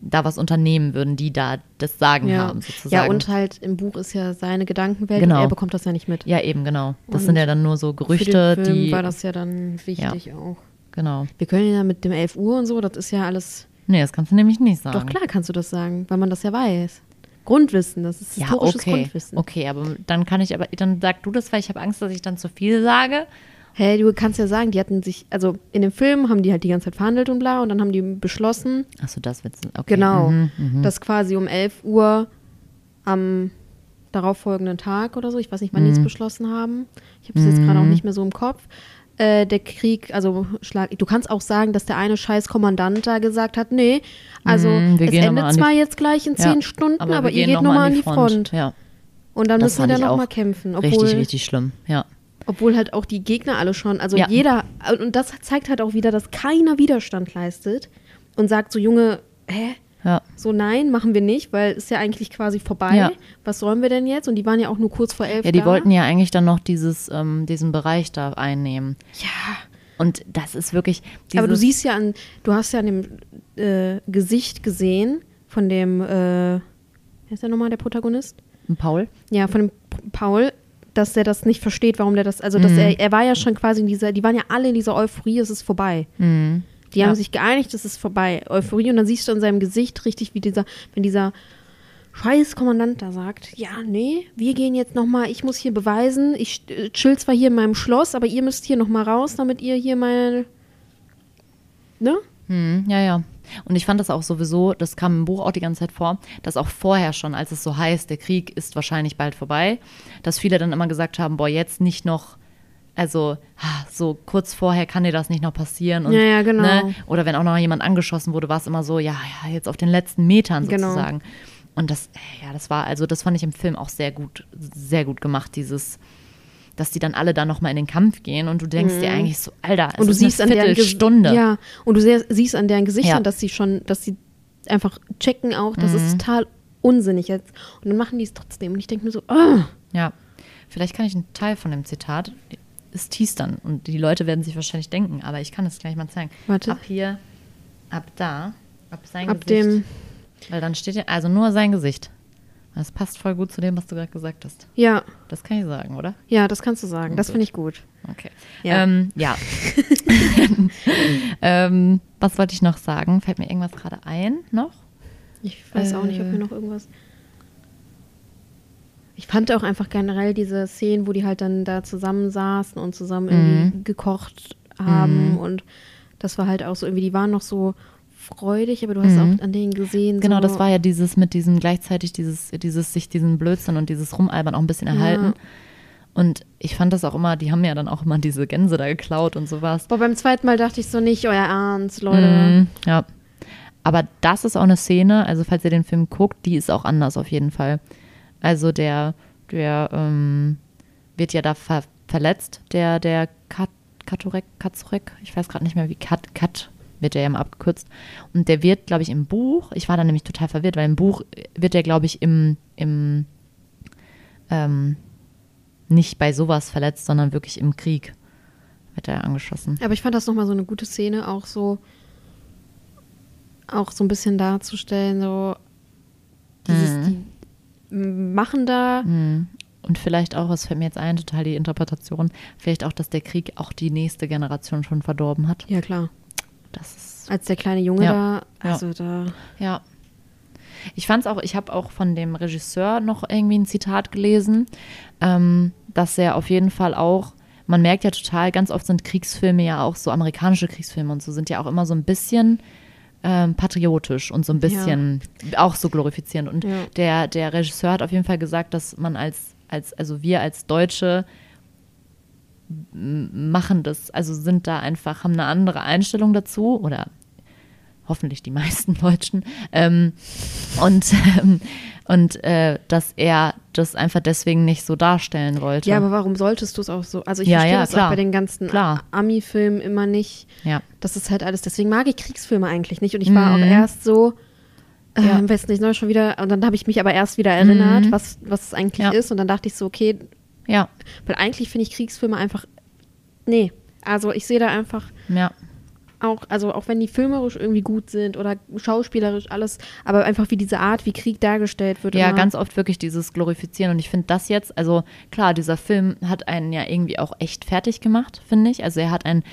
da was unternehmen würden, die da das Sagen ja. haben, sozusagen. ja, und halt im Buch ist ja seine Gedankenwelt Genau. und er bekommt das ja nicht mit. Ja, eben, genau. Das Und sind ja dann nur so Für Gerüchte, den Film die. war das ja dann wichtig auch. Genau. Wir können ja mit dem 11 Uhr und so, das ist ja alles. Nee, das kannst du nämlich nicht sagen. Doch klar kannst du das sagen, weil man das ja weiß. Grundwissen, das ist Ja, historisches okay. Grundwissen. Okay, aber dann kann ich, aber dann sag du das, weil ich habe Angst, dass ich dann zu viel sage. Hey, du kannst ja sagen, die hatten sich, also in dem Film haben die halt die ganze Zeit verhandelt und bla und dann haben die beschlossen, Achso, das wird's. Okay. genau, Mhm, mhm. dass quasi um 11 Uhr am darauffolgenden Tag oder so, ich weiß nicht, wann die es Mhm. beschlossen haben, ich habe es jetzt gerade auch nicht mehr so im Kopf, äh, der Krieg, also Schlag, du kannst auch sagen, dass der eine scheiß Kommandant da gesagt hat, nee, also Mhm, wir es endet zwar jetzt gleich in Ja, zehn Stunden, aber, wir ihr geht noch nochmal an die Front. Ja, Und dann das müssen wir da nochmal kämpfen. Obwohl, richtig, richtig schlimm. Ja. Obwohl halt auch die Gegner alle schon, also Ja. jeder, und das zeigt halt auch wieder, dass keiner Widerstand leistet und sagt so, Junge, hä? Ja. So, nein, machen wir nicht, weil ist ja eigentlich quasi vorbei. Ja. Was sollen wir denn jetzt? Und die waren ja auch nur kurz vor elf Ja, die da. wollten ja eigentlich dann noch dieses, ähm, diesen Bereich da einnehmen. Ja, Und das ist wirklich. aber du siehst ja an, du hast ja an dem äh, Gesicht gesehen von dem, äh, wer ist der nochmal, der Protagonist? Paul? Ja, von dem Paul, dass er das nicht versteht, warum der das, also dass er, er war ja schon quasi in dieser, die waren ja alle in dieser Euphorie, es ist vorbei. Mhm. Die Ja. haben sich geeinigt, es ist vorbei. Euphorie und dann siehst du in seinem Gesicht richtig, wie dieser, wenn dieser scheiß Kommandant da sagt, ja, nee, wir gehen jetzt nochmal, ich muss hier beweisen, ich äh, chill zwar hier in meinem Schloss, aber ihr müsst hier nochmal raus, damit ihr hier meine, ne? Hm, ja, ja. Und ich fand das auch sowieso, das kam im Buch auch die ganze Zeit vor, dass auch vorher schon, als es so heißt, der Krieg ist wahrscheinlich bald vorbei, dass viele dann immer gesagt haben, boah, jetzt nicht noch, also so kurz vorher kann dir das nicht noch passieren. Und, Ja, ja, genau. Ne? Oder wenn auch noch jemand angeschossen wurde, war es immer so, ja, ja, jetzt auf den letzten Metern Genau. sozusagen. Und das, äh, ja, das war, also das fand ich im Film auch sehr gut, sehr gut gemacht, dieses dass die dann alle da nochmal in den Kampf gehen und du denkst dir eigentlich so, Alter, es Mhm. Und du ist siehst an eine deren Viertelstunde. Ja, und du siehst an deren Gesichtern, Ja. dass sie schon, dass sie einfach checken auch, das Mhm. ist total unsinnig jetzt. Und dann machen die es trotzdem. Und ich denke mir so, ah, Ja, vielleicht kann ich einen Teil von dem Zitat, es teast dann und die Leute werden sich wahrscheinlich denken, aber ich kann es gleich mal zeigen. Warte. Ab hier, ab da, ab sein ab Gesicht. dem, Weil dann steht ja, also nur sein Gesicht. Das passt voll gut zu dem, was du gerade gesagt hast. ja, Das kann ich sagen, oder? ja, das kannst du sagen. Das finde ich gut. Okay. Ja. Ähm, ja. ähm, was wollte ich noch sagen? Fällt mir irgendwas gerade ein noch? Ich weiß auch nicht, ob Äh. mir noch irgendwas. Ich fand auch einfach generell diese Szenen, wo die halt dann da zusammensaßen und zusammen irgendwie Mhm. gekocht haben. Und das war halt auch so irgendwie, die waren noch so freudig, aber du hast auch an denen gesehen. Mhm. Genau, so, das war ja dieses mit diesem gleichzeitig dieses, dieses sich diesen Blödsinn und dieses Rumalbern auch ein bisschen erhalten. Und ich fand das auch immer, die haben ja dann auch immer diese Gänse da geklaut und sowas. Boah, beim zweiten Mal dachte ich so nicht, euer Ernst, Leute. Mhm, ja. Aber das ist auch eine Szene, also falls ihr den Film guckt, die ist auch anders auf jeden Fall. Also der, der ähm, wird ja da ver verletzt, der, der Kat Katurek, Katzurek, ich weiß gerade nicht mehr wie, Kat, Kat wird der ja mal abgekürzt. Und der wird, glaube ich, im Buch, ich war da nämlich total verwirrt, weil im Buch wird der, glaube ich, im, im ähm, nicht bei sowas verletzt, sondern wirklich im Krieg wird er angeschossen. Aber ich fand das nochmal so eine gute Szene, auch so, auch so ein bisschen darzustellen, so dieses, Mhm. die machen da, Und vielleicht auch, was fällt mir jetzt ein, total die Interpretation, vielleicht auch, dass der Krieg auch die nächste Generation schon verdorben hat. ja klar, als der kleine Junge Ja. da, Ja. also da, ja. Ich fand es auch, ich habe auch von dem Regisseur noch irgendwie ein Zitat gelesen, ähm, dass er auf jeden Fall auch, man merkt ja total, ganz oft sind Kriegsfilme ja auch so, amerikanische Kriegsfilme und so sind ja auch immer so ein bisschen ähm, patriotisch und so ein bisschen auch so glorifizierend. Und Ja. der, der Regisseur hat auf jeden Fall gesagt, dass man als, als also wir als Deutsche machen das, also sind da einfach, haben eine andere Einstellung dazu oder hoffentlich die meisten Deutschen. Ähm, und ähm, und äh, dass er das einfach deswegen nicht so darstellen wollte. ja, aber warum solltest du es auch so, also ich Ja, verstehe ja, das klar. auch bei den ganzen. Ami-Filmen immer nicht, ja. das ist halt alles, deswegen mag ich Kriegsfilme eigentlich nicht und ich war auch Mhm. erst so, äh, Ja. besten nicht neu schon wieder, und dann habe ich mich aber erst wieder erinnert, was, was es eigentlich Ja. ist und dann dachte ich so, okay, ja, Weil eigentlich finde ich Kriegsfilme einfach. Nee. Also ich sehe da einfach ja, auch, also auch wenn die filmerisch irgendwie gut sind oder schauspielerisch alles, aber einfach wie diese Art, wie Krieg dargestellt wird. ja, immer. ganz oft wirklich dieses Glorifizieren. Und ich finde das jetzt, also klar, dieser Film hat einen ja irgendwie auch echt fertig gemacht, finde ich. Also er hat einen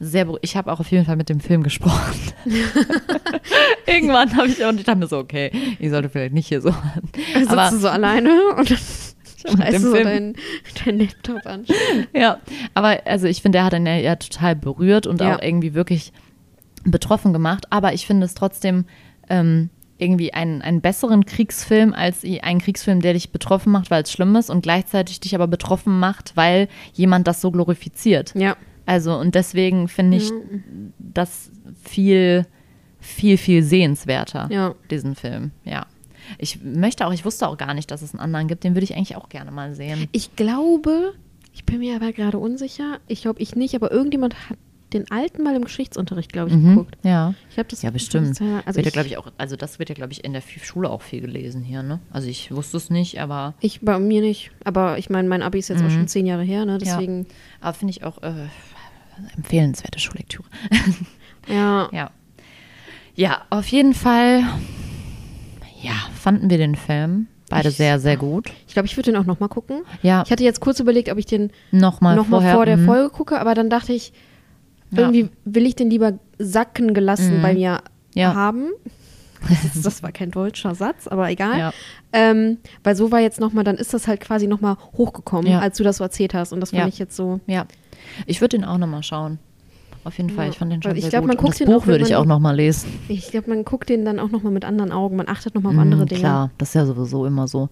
sehr, ich habe auch auf jeden Fall mit dem Film gesprochen. Irgendwann habe ich auch, und ich dachte mir so, okay, ich sollte vielleicht nicht hier so. Du so alleine und dann dem du so deinen dein Laptop an. Ja, aber also ich finde, der hat einen ja, ja total berührt und Ja. auch irgendwie wirklich betroffen gemacht. Aber ich finde es trotzdem ähm, irgendwie einen, einen besseren Kriegsfilm als einen Kriegsfilm, der dich betroffen macht, weil es schlimm ist und gleichzeitig dich aber betroffen macht, weil jemand das so glorifiziert. Ja. Also und deswegen finde ich das viel, viel, viel sehenswerter, Ja. diesen Film. Ja. Ich möchte auch, ich wusste auch gar nicht, dass es einen anderen gibt. Den würde ich eigentlich auch gerne mal sehen. Ich glaube, ich bin mir aber gerade unsicher. Ich glaube, ich nicht, aber irgendjemand hat den alten mal im Geschichtsunterricht, glaube ich, geguckt. Ja. Ich glaube, das Ja, bestimmt. Also wird ja, glaube ich, auch, also das wird ja, glaube ich, in der Schule auch viel gelesen hier, ne? Also ich wusste es nicht, aber, ich bei mir nicht. Aber ich meine, mein Abi ist jetzt auch schon zehn Jahre her, ne? Deswegen, aber finde ich auch äh, empfehlenswerte Schullektüre. ja. ja. Ja, auf jeden Fall, ja, fanden wir den Film Beide Ich- sehr, sehr gut. Ich glaube, ich würde den auch nochmal gucken. Ja, Ich hatte jetzt kurz überlegt, ob ich den nochmal nochmal vorher. vor der mhm. Folge gucke, aber dann dachte ich, Ja. irgendwie will ich den lieber sacken gelassen Mhm. bei mir Ja. haben. Das, war kein deutscher Satz, aber egal. Ja. Ähm, weil so war jetzt nochmal, dann ist das halt quasi nochmal hochgekommen, Ja. als du das so erzählt hast. Und das fand Ja. ich jetzt so. Ja, ich würde den auch nochmal schauen. Auf jeden Fall, Ja, ich fand den schon ich sehr glaub, gut. man guckt das den Buch auch, würde ich auch nochmal lesen. Ich glaube, man guckt den dann auch nochmal mit anderen Augen. Man achtet nochmal auf andere Mhm, Dinge. Klar, das ist ja sowieso immer so.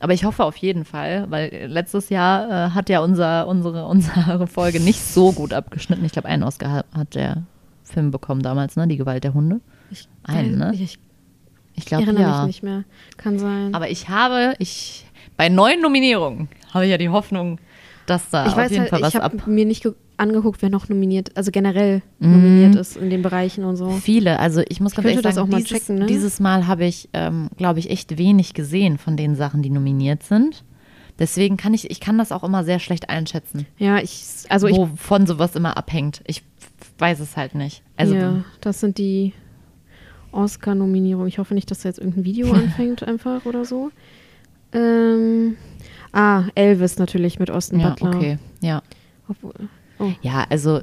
Aber ich hoffe auf jeden Fall, weil letztes Jahr äh, hat ja unser, unsere, unsere Folge nicht so gut abgeschnitten. Ich glaube, einen Oscar hat, der Film bekommen damals, ne? Die Gewalt der Hunde. Ich, Einen, ne? Ich, ich Ich glaube, erinnere ja. mich nicht mehr. Kann sein. Aber ich habe, ich, bei neuen Nominierungen habe ich ja die Hoffnung, dass da ich auf weiß jeden halt, Fall was ich ab. habe mir nicht ge- angeguckt, wer noch nominiert, also generell Mhm. nominiert ist in den Bereichen und so. Viele, also ich muss ganz könnte ehrlich das sagen, auch mal dieses, checken, ne? dieses Mal habe ich, ähm, glaube ich, echt wenig gesehen von den Sachen, die nominiert sind. Deswegen kann ich, ich kann das auch immer sehr schlecht einschätzen, Ja, ich, also ich, wovon sowas immer abhängt. Ich weiß es halt nicht. Also ja, das sind die Oscar-Nominierungen. Ich hoffe nicht, dass da jetzt irgendein Video anfängt einfach oder so. Ähm, ah, Elvis natürlich mit Austin ja, Butler. okay, ja. Obwohl, oh. Ja, also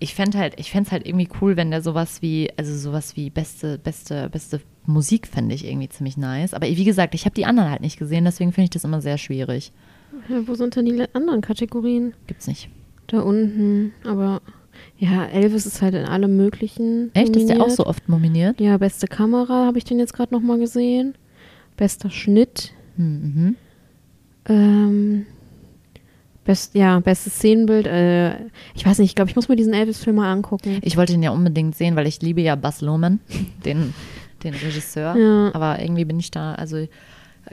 ich fände halt, ich fände es halt irgendwie cool, wenn der sowas wie, also sowas wie beste, beste, beste Musik fände ich irgendwie ziemlich nice. Aber wie gesagt, ich habe die anderen halt nicht gesehen, deswegen finde ich das immer sehr schwierig. Ja, wo sind denn die anderen Kategorien? Gibt's nicht. Da unten, aber ja, Elvis ist halt in allem möglichen. Echt? Ist der auch nominiert. so oft nominiert? Ja, beste Kamera habe ich den jetzt gerade nochmal gesehen. Bester Schnitt. Mhm. Ähm, best, ja, bestes Szenenbild. Äh, ich weiß nicht, ich glaube, ich muss mir diesen Elvis-Film mal angucken. Ich wollte ihn ja unbedingt sehen, weil ich liebe ja Baz Luhrmann, den, den Regisseur. Ja. Aber irgendwie bin ich da, also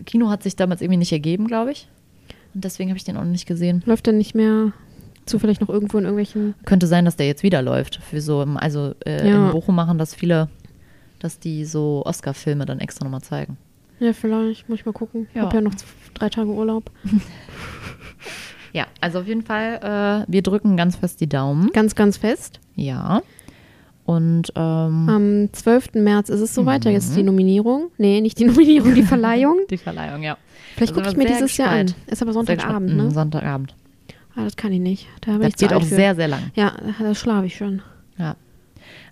Kino hat sich damals irgendwie nicht ergeben, glaube ich. Und deswegen habe ich den auch noch nicht gesehen. Läuft der nicht mehr zufällig noch irgendwo in irgendwelchen. Könnte sein, dass der jetzt wieder läuft. Für so, also äh, Ja. in Bochum machen das viele, dass die so Oscar-Filme dann extra nochmal zeigen. Ja, vielleicht. Muss ich mal gucken. Ich Ja. habe ja noch drei Tage Urlaub. Ja, also auf jeden Fall, äh, wir drücken ganz fest die Daumen. Ganz, ganz fest. Ja. Und ähm, Am 12. März ist es soweit. Da Mhm. ist die Nominierung. Nee, nicht die Nominierung, die Verleihung. die Verleihung, ja. Vielleicht Da gucke ich mir dieses Jahr an. Ist aber Sonntagabend, gespannt. ne? Mhm, Sonntagabend. Ah, das kann ich nicht. Da Das geht auch für. sehr, sehr lang. Ja, da schlafe ich schon. Ja.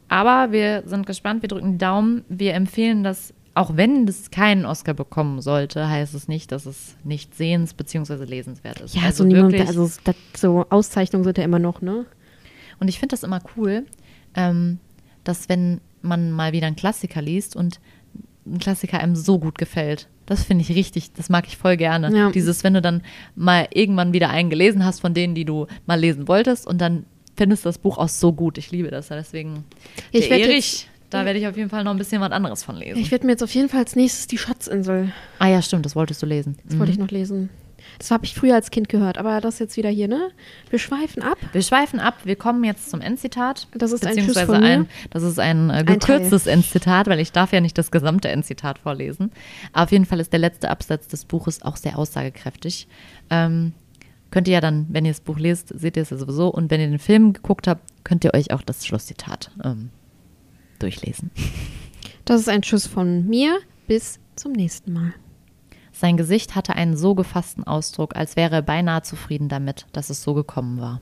Aber wir sind gespannt, wir drücken die Daumen. Wir empfehlen das, auch wenn das keinen Oscar bekommen sollte, heißt es nicht, dass es nicht sehens- bzw. lesenswert ist. Ja, also so niemand, wirklich, also das, so Auszeichnungen sind ja immer noch, ne? Und ich finde das immer cool, ähm, dass wenn man mal wieder einen Klassiker liest und ein Klassiker einem so gut gefällt. Das finde ich richtig, das mag ich voll gerne. Ja. Dieses, wenn du dann mal irgendwann wieder einen gelesen hast von denen, die du mal lesen wolltest und dann findest du das Buch auch so gut. Ich liebe das. Deswegen, Ich der werd Erich, da werde ich auf jeden Fall noch ein bisschen was anderes von lesen. Ich werde mir jetzt auf jeden Fall als nächstes die Schatzinsel. ah ja, stimmt, das wolltest du lesen. Das wollte ich noch lesen. Das habe ich früher als Kind gehört, aber das jetzt wieder hier, ne? Wir schweifen ab. Wir schweifen ab, wir kommen jetzt zum Endzitat. Das ist ein Schuss beziehungsweise von mir. ein, das ist ein äh, gekürztes Endzitat, weil ich darf ja nicht das gesamte Endzitat vorlesen. Aber auf jeden Fall ist der letzte Absatz des Buches auch sehr aussagekräftig. Ähm, könnt ihr ja dann, wenn ihr das Buch lest, seht ihr es ja sowieso. Und wenn ihr den Film geguckt habt, könnt ihr euch auch das Schlusszitat ähm, durchlesen. Das ist ein Schuss von mir. Bis zum nächsten Mal. Sein Gesicht hatte einen so gefassten Ausdruck, als wäre er beinahe zufrieden damit, dass es so gekommen war.